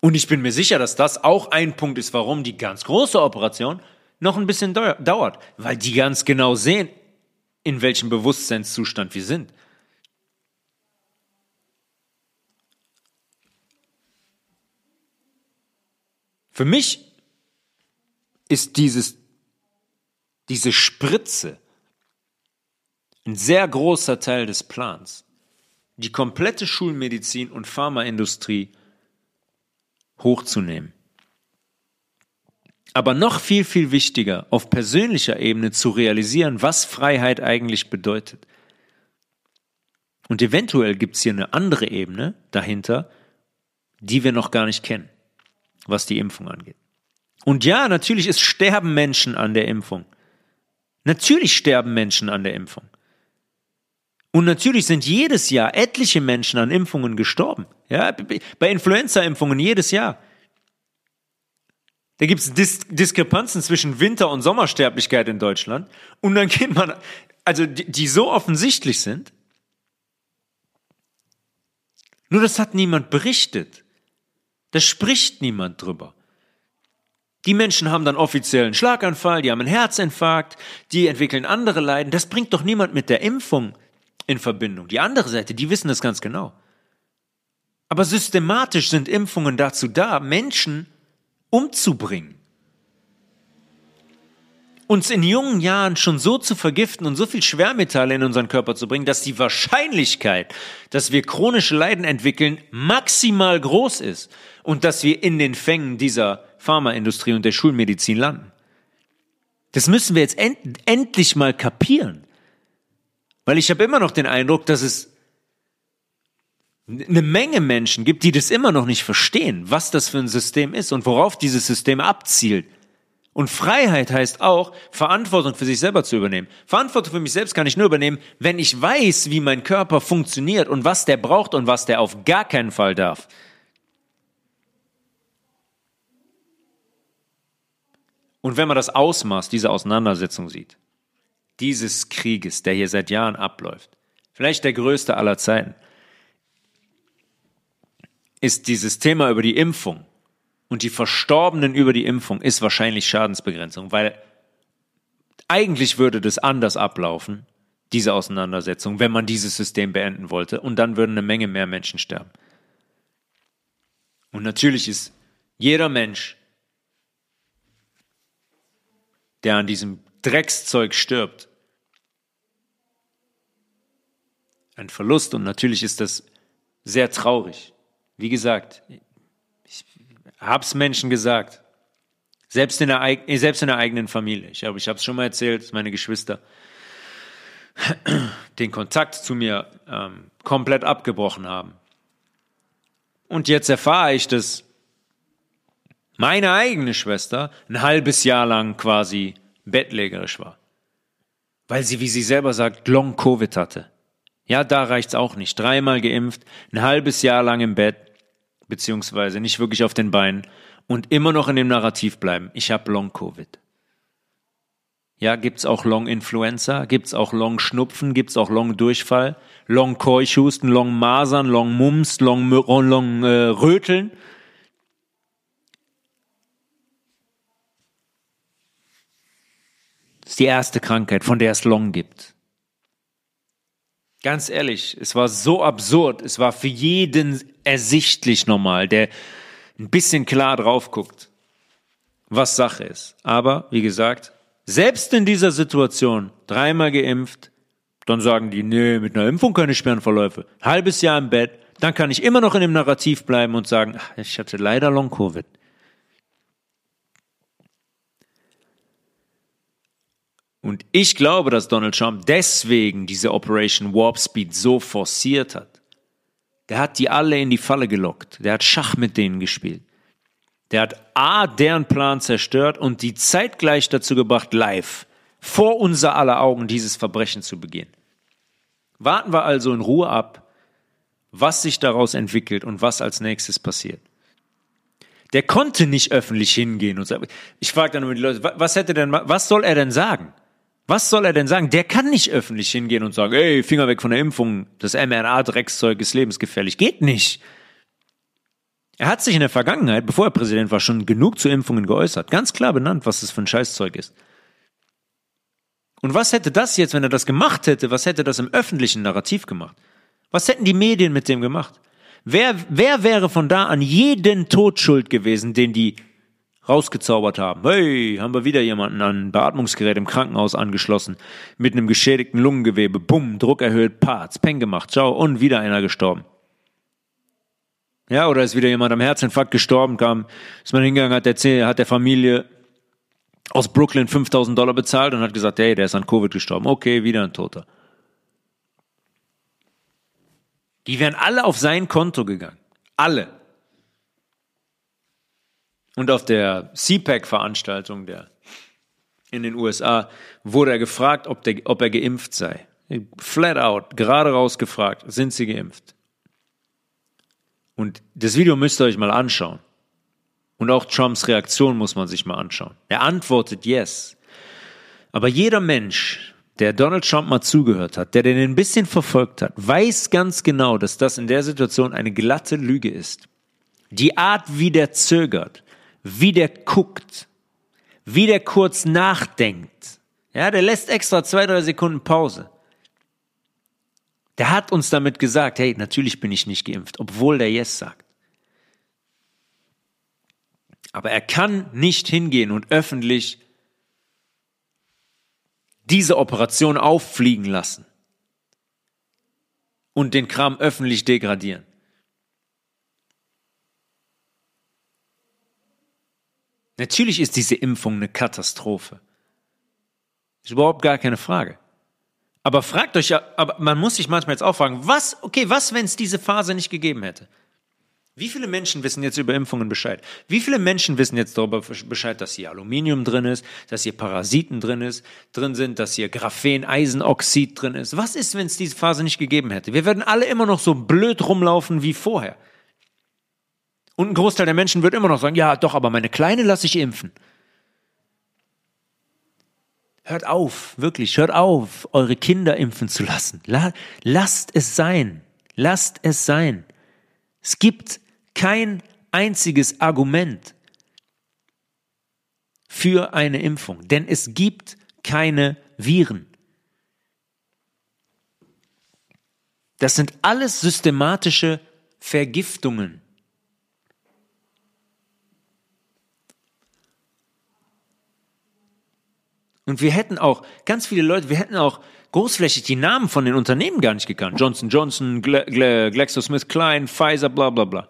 Und ich bin mir sicher, dass das auch ein Punkt ist, warum die ganz große Operation noch ein bisschen dauert, weil die ganz genau sehen, in welchem Bewusstseinszustand wir sind. Für mich ist dieses, diese Spritze ein sehr großer Teil des Plans. Die komplette Schulmedizin und Pharmaindustrie hochzunehmen. Aber noch viel, viel wichtiger, auf persönlicher Ebene zu realisieren, was Freiheit eigentlich bedeutet. Und eventuell gibt es hier eine andere Ebene dahinter, die wir noch gar nicht kennen was die Impfung angeht. Und ja, natürlich ist sterben Menschen an der Impfung. Natürlich sterben Menschen an der Impfung. Und natürlich sind jedes Jahr etliche Menschen an Impfungen gestorben. Ja, bei Influenza-Impfungen jedes Jahr. Da gibt es Dis Diskrepanzen zwischen Winter- und Sommersterblichkeit in Deutschland. Und dann geht man, also die, die so offensichtlich sind. Nur das hat niemand berichtet. Da spricht niemand drüber. Die Menschen haben dann offiziell einen Schlaganfall, die haben einen Herzinfarkt, die entwickeln andere Leiden. Das bringt doch niemand mit der Impfung in Verbindung. Die andere Seite, die wissen das ganz genau. Aber systematisch sind Impfungen dazu da, Menschen umzubringen uns in jungen Jahren schon so zu vergiften und so viel Schwermetalle in unseren Körper zu bringen, dass die Wahrscheinlichkeit, dass wir chronische Leiden entwickeln, maximal groß ist und dass wir in den Fängen dieser Pharmaindustrie und der Schulmedizin landen. Das müssen wir jetzt end endlich mal kapieren. Weil ich habe immer noch den Eindruck, dass es eine Menge Menschen gibt, die das immer noch nicht verstehen, was das für ein System ist und worauf dieses System abzielt. Und Freiheit heißt auch, Verantwortung für sich selber zu übernehmen. Verantwortung für mich selbst kann ich nur übernehmen, wenn ich weiß, wie mein Körper funktioniert und was der braucht und was der auf gar keinen Fall darf. Und wenn man das Ausmaß dieser Auseinandersetzung sieht, dieses Krieges, der hier seit Jahren abläuft, vielleicht der größte aller Zeiten, ist dieses Thema über die Impfung und die Verstorbenen über die Impfung ist wahrscheinlich Schadensbegrenzung, weil eigentlich würde das anders ablaufen, diese Auseinandersetzung, wenn man dieses System beenden wollte und dann würden eine Menge mehr Menschen sterben. Und natürlich ist jeder Mensch, der an diesem Dreckszeug stirbt, ein Verlust und natürlich ist das sehr traurig. Wie gesagt, ich hab's Menschen gesagt, selbst in der, selbst in der eigenen Familie. Ich habe ich es schon mal erzählt, meine Geschwister [CLEARS THROAT] den Kontakt zu mir ähm, komplett abgebrochen haben. Und jetzt erfahre ich, dass meine eigene Schwester ein halbes Jahr lang quasi bettlägerisch war. Weil sie, wie sie selber sagt, Long Covid hatte. Ja, da reicht's auch nicht. Dreimal geimpft, ein halbes Jahr lang im Bett, beziehungsweise nicht wirklich auf den Beinen und immer noch in dem Narrativ bleiben. Ich habe Long Covid. Ja, gibt's auch Long Influenza, gibt's auch Long Schnupfen, gibt's auch Long Durchfall, Long Keuchhusten, Long Masern, Long Mumps, Long, Long äh, Röteln. Das ist die erste Krankheit, von der es Long gibt. Ganz ehrlich, es war so absurd, es war für jeden ersichtlich normal, der ein bisschen klar drauf guckt, was Sache ist. Aber, wie gesagt, selbst in dieser Situation, dreimal geimpft, dann sagen die, nee, mit einer Impfung keine schweren Verläufe. Halbes Jahr im Bett, dann kann ich immer noch in dem Narrativ bleiben und sagen, ach, ich hatte leider Long-Covid. Und ich glaube, dass Donald Trump deswegen diese Operation Warp Speed so forciert hat. Der hat die alle in die Falle gelockt. Der hat Schach mit denen gespielt. Der hat A, deren Plan zerstört und die zeitgleich dazu gebracht, live, vor unser aller Augen dieses Verbrechen zu begehen. Warten wir also in Ruhe ab, was sich daraus entwickelt und was als nächstes passiert. Der konnte nicht öffentlich hingehen und sagen, ich frage dann immer die Leute, was hätte denn, was soll er denn sagen? Was soll er denn sagen? Der kann nicht öffentlich hingehen und sagen, ey, Finger weg von der Impfung, das mRNA-Dreckszeug ist lebensgefährlich. Geht nicht. Er hat sich in der Vergangenheit, bevor er Präsident war, schon genug zu Impfungen geäußert. Ganz klar benannt, was das für ein Scheißzeug ist. Und was hätte das jetzt, wenn er das gemacht hätte, was hätte das im öffentlichen Narrativ gemacht? Was hätten die Medien mit dem gemacht? Wer, wer wäre von da an jeden Tod schuld gewesen, den die rausgezaubert haben. Hey, haben wir wieder jemanden an ein Beatmungsgerät im Krankenhaus angeschlossen, mit einem geschädigten Lungengewebe, bumm, Druck erhöht, Parts, Peng gemacht, ciao, und wieder einer gestorben. Ja, oder ist wieder jemand am Herzinfarkt gestorben, kam, ist man hingegangen, hat der, hat der Familie aus Brooklyn 5000 Dollar bezahlt und hat gesagt, hey, der ist an Covid gestorben. Okay, wieder ein Toter. Die wären alle auf sein Konto gegangen. Alle. Und auf der CPAC-Veranstaltung der in den USA wurde er gefragt, ob, der, ob er geimpft sei. Flat out, gerade raus gefragt, sind Sie geimpft? Und das Video müsst ihr euch mal anschauen. Und auch Trumps Reaktion muss man sich mal anschauen. Er antwortet yes. Aber jeder Mensch, der Donald Trump mal zugehört hat, der den ein bisschen verfolgt hat, weiß ganz genau, dass das in der Situation eine glatte Lüge ist. Die Art, wie der zögert, wie der guckt, wie der kurz nachdenkt. Ja, der lässt extra zwei, drei Sekunden Pause. Der hat uns damit gesagt, hey, natürlich bin ich nicht geimpft, obwohl der Yes sagt. Aber er kann nicht hingehen und öffentlich diese Operation auffliegen lassen und den Kram öffentlich degradieren. Natürlich ist diese Impfung eine Katastrophe. Ist überhaupt gar keine Frage. Aber fragt euch ja, aber man muss sich manchmal jetzt auch fragen, was, okay, was, wenn es diese Phase nicht gegeben hätte? Wie viele Menschen wissen jetzt über Impfungen Bescheid? Wie viele Menschen wissen jetzt darüber Bescheid, dass hier Aluminium drin ist, dass hier Parasiten drin ist, drin sind, dass hier Graphen-Eisenoxid drin ist? Was ist, wenn es diese Phase nicht gegeben hätte? Wir würden alle immer noch so blöd rumlaufen wie vorher. Und ein Großteil der Menschen wird immer noch sagen, ja, doch, aber meine Kleine lasse ich impfen. Hört auf, wirklich, hört auf, eure Kinder impfen zu lassen. lasst es sein. Lasst es sein. Es gibt kein einziges Argument für eine Impfung, denn es gibt keine Viren. Das sind alles systematische Vergiftungen. Und wir hätten auch, ganz viele Leute, wir hätten auch großflächig die Namen von den Unternehmen gar nicht gekannt. Johnson Johnson, Gle Gle GlaxoSmithKline, Pfizer, bla bla bla.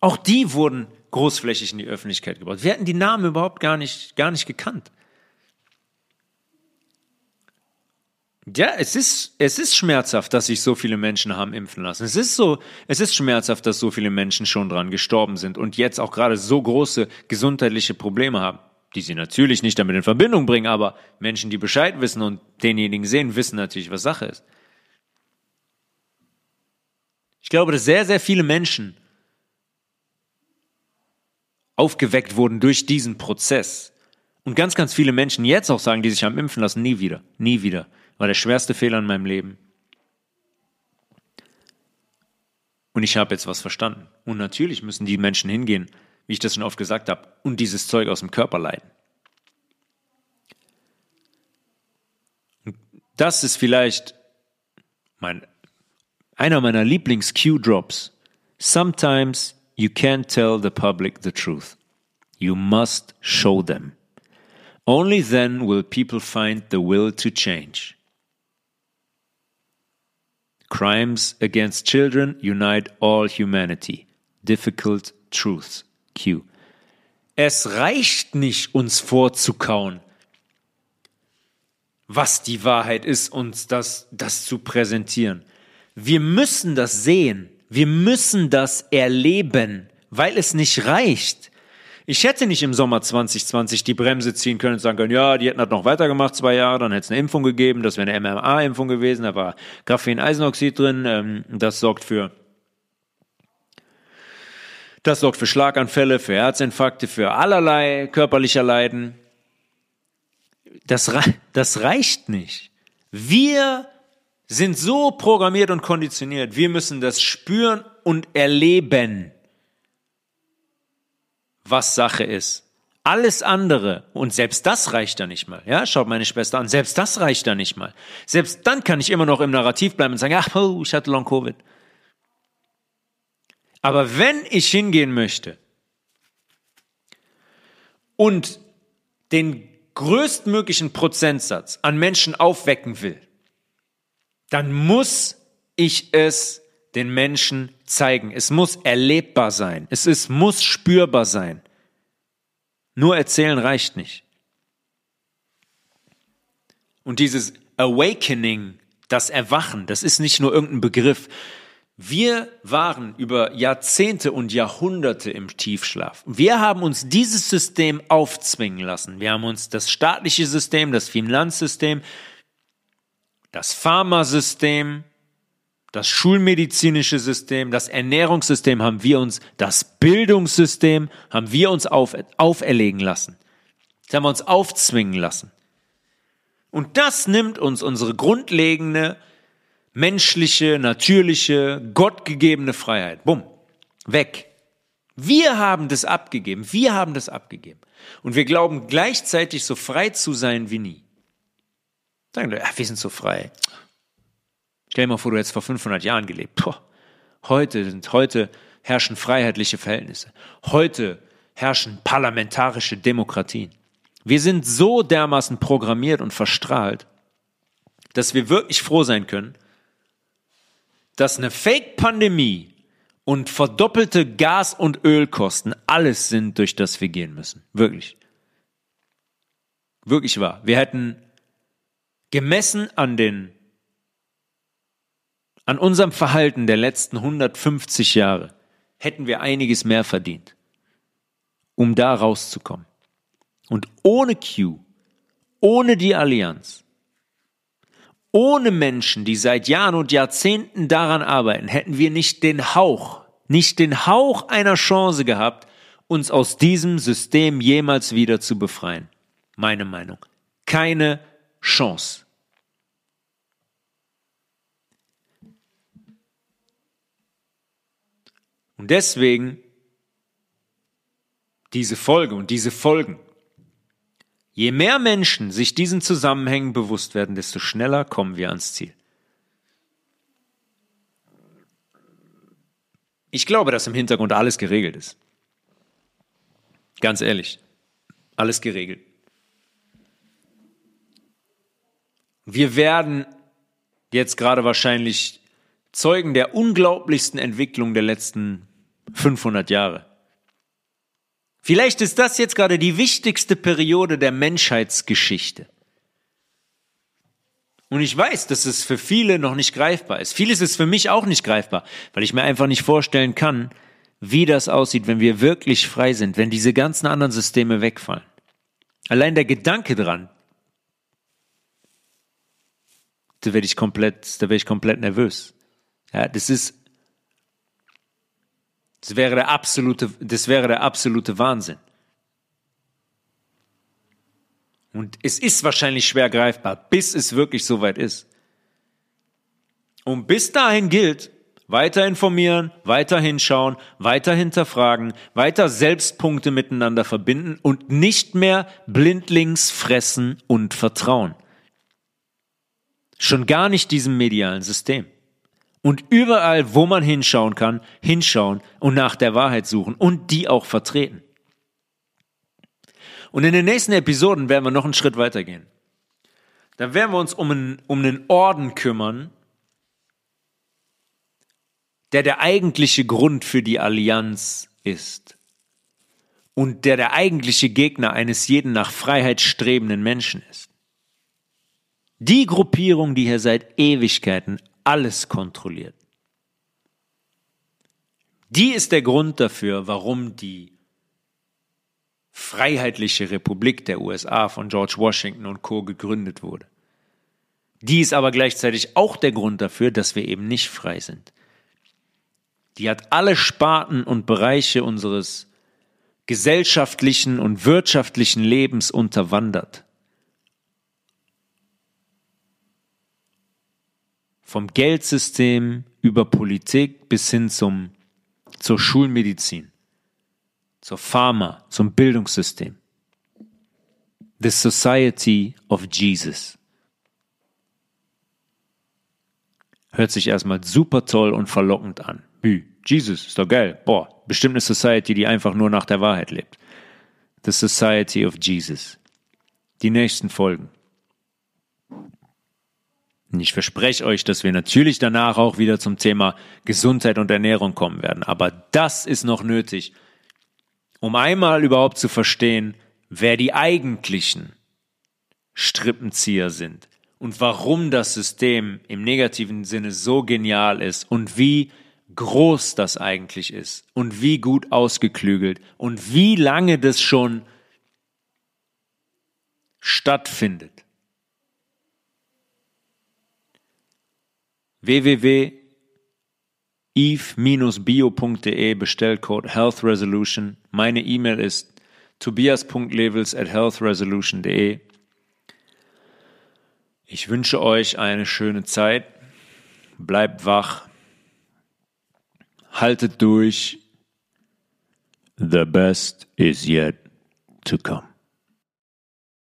Auch die wurden großflächig in die Öffentlichkeit gebracht. Wir hätten die Namen überhaupt gar nicht, gar nicht gekannt. Ja, es ist, es ist schmerzhaft, dass sich so viele Menschen haben impfen lassen. Es ist so, es ist schmerzhaft, dass so viele Menschen schon dran gestorben sind und jetzt auch gerade so große gesundheitliche Probleme haben, die sie natürlich nicht damit in Verbindung bringen, aber Menschen, die Bescheid wissen und denjenigen sehen, wissen natürlich, was Sache ist. Ich glaube, dass sehr, sehr viele Menschen aufgeweckt wurden durch diesen Prozess. Und ganz, ganz viele Menschen jetzt auch sagen, die sich haben impfen lassen, nie wieder, nie wieder. War der schwerste Fehler in meinem Leben. Und ich habe jetzt was verstanden. Und natürlich müssen die Menschen hingehen, wie ich das schon oft gesagt habe, und dieses Zeug aus dem Körper leiden. das ist vielleicht mein, einer meiner Lieblings-Q-Drops. Sometimes you can't tell the public the truth. You must show them. Only then will people find the will to change. Crimes against children unite all humanity. Difficult truths. Q. Es reicht nicht, uns vorzukauen, was die Wahrheit ist, uns das, das zu präsentieren. Wir müssen das sehen. Wir müssen das erleben, weil es nicht reicht. Ich hätte nicht im Sommer 2020 die Bremse ziehen können und sagen können, ja, die hätten das noch weitergemacht, zwei Jahre, dann hätte es eine Impfung gegeben, das wäre eine mRNA-Impfung gewesen, da war Graphen-Eisenoxid drin, ähm, das sorgt für das sorgt für Schlaganfälle, für Herzinfarkte, für allerlei körperlicher Leiden. Das, das reicht nicht. Wir sind so programmiert und konditioniert. Wir müssen das spüren und erleben was Sache ist. Alles andere, und selbst das reicht da nicht mal. Ja, schaut meine Schwester an, selbst das reicht da nicht mal. Selbst dann kann ich immer noch im Narrativ bleiben und sagen, ach, oh, ich hatte Long Covid. Aber wenn ich hingehen möchte und den größtmöglichen Prozentsatz an Menschen aufwecken will, dann muss ich es den Menschen zeigen. Es muss erlebbar sein. Es ist, muss spürbar sein. Nur erzählen reicht nicht. Und dieses Awakening, das Erwachen, das ist nicht nur irgendein Begriff. Wir waren über Jahrzehnte und Jahrhunderte im Tiefschlaf. Wir haben uns dieses System aufzwingen lassen. Wir haben uns das staatliche System, das Finanzsystem, das Pharmasystem, das schulmedizinische System, das Ernährungssystem haben wir uns, das Bildungssystem haben wir uns auf, auferlegen lassen. Das haben wir uns aufzwingen lassen. Und das nimmt uns unsere grundlegende, menschliche, natürliche, gottgegebene Freiheit. Bumm. Weg. Wir haben das abgegeben. Wir haben das abgegeben. Und wir glauben gleichzeitig so frei zu sein wie nie. Sagen wir, wir sind so frei. Stell dir mal vor, du hättest vor 500 Jahren gelebt. Puh. Heute sind, heute herrschen freiheitliche Verhältnisse. Heute herrschen parlamentarische Demokratien. Wir sind so dermaßen programmiert und verstrahlt, dass wir wirklich froh sein können, dass eine Fake-Pandemie und verdoppelte Gas- und Ölkosten alles sind, durch das wir gehen müssen. Wirklich. Wirklich wahr. Wir hätten gemessen an den an unserem Verhalten der letzten 150 Jahre hätten wir einiges mehr verdient, um da rauszukommen. Und ohne Q, ohne die Allianz, ohne Menschen, die seit Jahren und Jahrzehnten daran arbeiten, hätten wir nicht den Hauch, nicht den Hauch einer Chance gehabt, uns aus diesem System jemals wieder zu befreien. Meine Meinung. Keine Chance. Und deswegen diese Folge und diese Folgen. Je mehr Menschen sich diesen Zusammenhängen bewusst werden, desto schneller kommen wir ans Ziel. Ich glaube, dass im Hintergrund alles geregelt ist. Ganz ehrlich, alles geregelt. Wir werden jetzt gerade wahrscheinlich Zeugen der unglaublichsten Entwicklung der letzten 500 Jahre. Vielleicht ist das jetzt gerade die wichtigste Periode der Menschheitsgeschichte. Und ich weiß, dass es für viele noch nicht greifbar ist. Vieles ist für mich auch nicht greifbar, weil ich mir einfach nicht vorstellen kann, wie das aussieht, wenn wir wirklich frei sind, wenn diese ganzen anderen Systeme wegfallen. Allein der Gedanke dran, da werde ich komplett, da werde ich komplett nervös. Ja, das ist, das wäre der absolute, das wäre der absolute Wahnsinn. Und es ist wahrscheinlich schwer greifbar, bis es wirklich soweit ist. Und bis dahin gilt, weiter informieren, weiter hinschauen, weiter hinterfragen, weiter Selbstpunkte miteinander verbinden und nicht mehr blindlings fressen und vertrauen. Schon gar nicht diesem medialen System. Und überall, wo man hinschauen kann, hinschauen und nach der Wahrheit suchen und die auch vertreten. Und in den nächsten Episoden werden wir noch einen Schritt weitergehen. Da werden wir uns um einen, um einen Orden kümmern, der der eigentliche Grund für die Allianz ist und der der eigentliche Gegner eines jeden nach Freiheit strebenden Menschen ist. Die Gruppierung, die hier seit Ewigkeiten alles kontrolliert. Die ist der Grund dafür, warum die Freiheitliche Republik der USA von George Washington und Co. gegründet wurde. Die ist aber gleichzeitig auch der Grund dafür, dass wir eben nicht frei sind. Die hat alle Sparten und Bereiche unseres gesellschaftlichen und wirtschaftlichen Lebens unterwandert. Vom Geldsystem über Politik bis hin zum, zur Schulmedizin, zur Pharma, zum Bildungssystem. The Society of Jesus. Hört sich erstmal super toll und verlockend an. Jesus, ist doch geil. Boah, bestimmt eine Society, die einfach nur nach der Wahrheit lebt. The Society of Jesus. Die nächsten Folgen. Und ich verspreche euch, dass wir natürlich danach auch wieder zum Thema Gesundheit und Ernährung kommen werden. Aber das ist noch nötig, um einmal überhaupt zu verstehen, wer die eigentlichen Strippenzieher sind und warum das System im negativen Sinne so genial ist und wie groß das eigentlich ist und wie gut ausgeklügelt und wie lange das schon stattfindet. www.eve-bio.de Bestellcode Health Resolution. Meine E-Mail ist tobias.levels at healthresolution.de. Ich wünsche euch eine schöne Zeit. Bleibt wach. Haltet durch. The best is yet to come.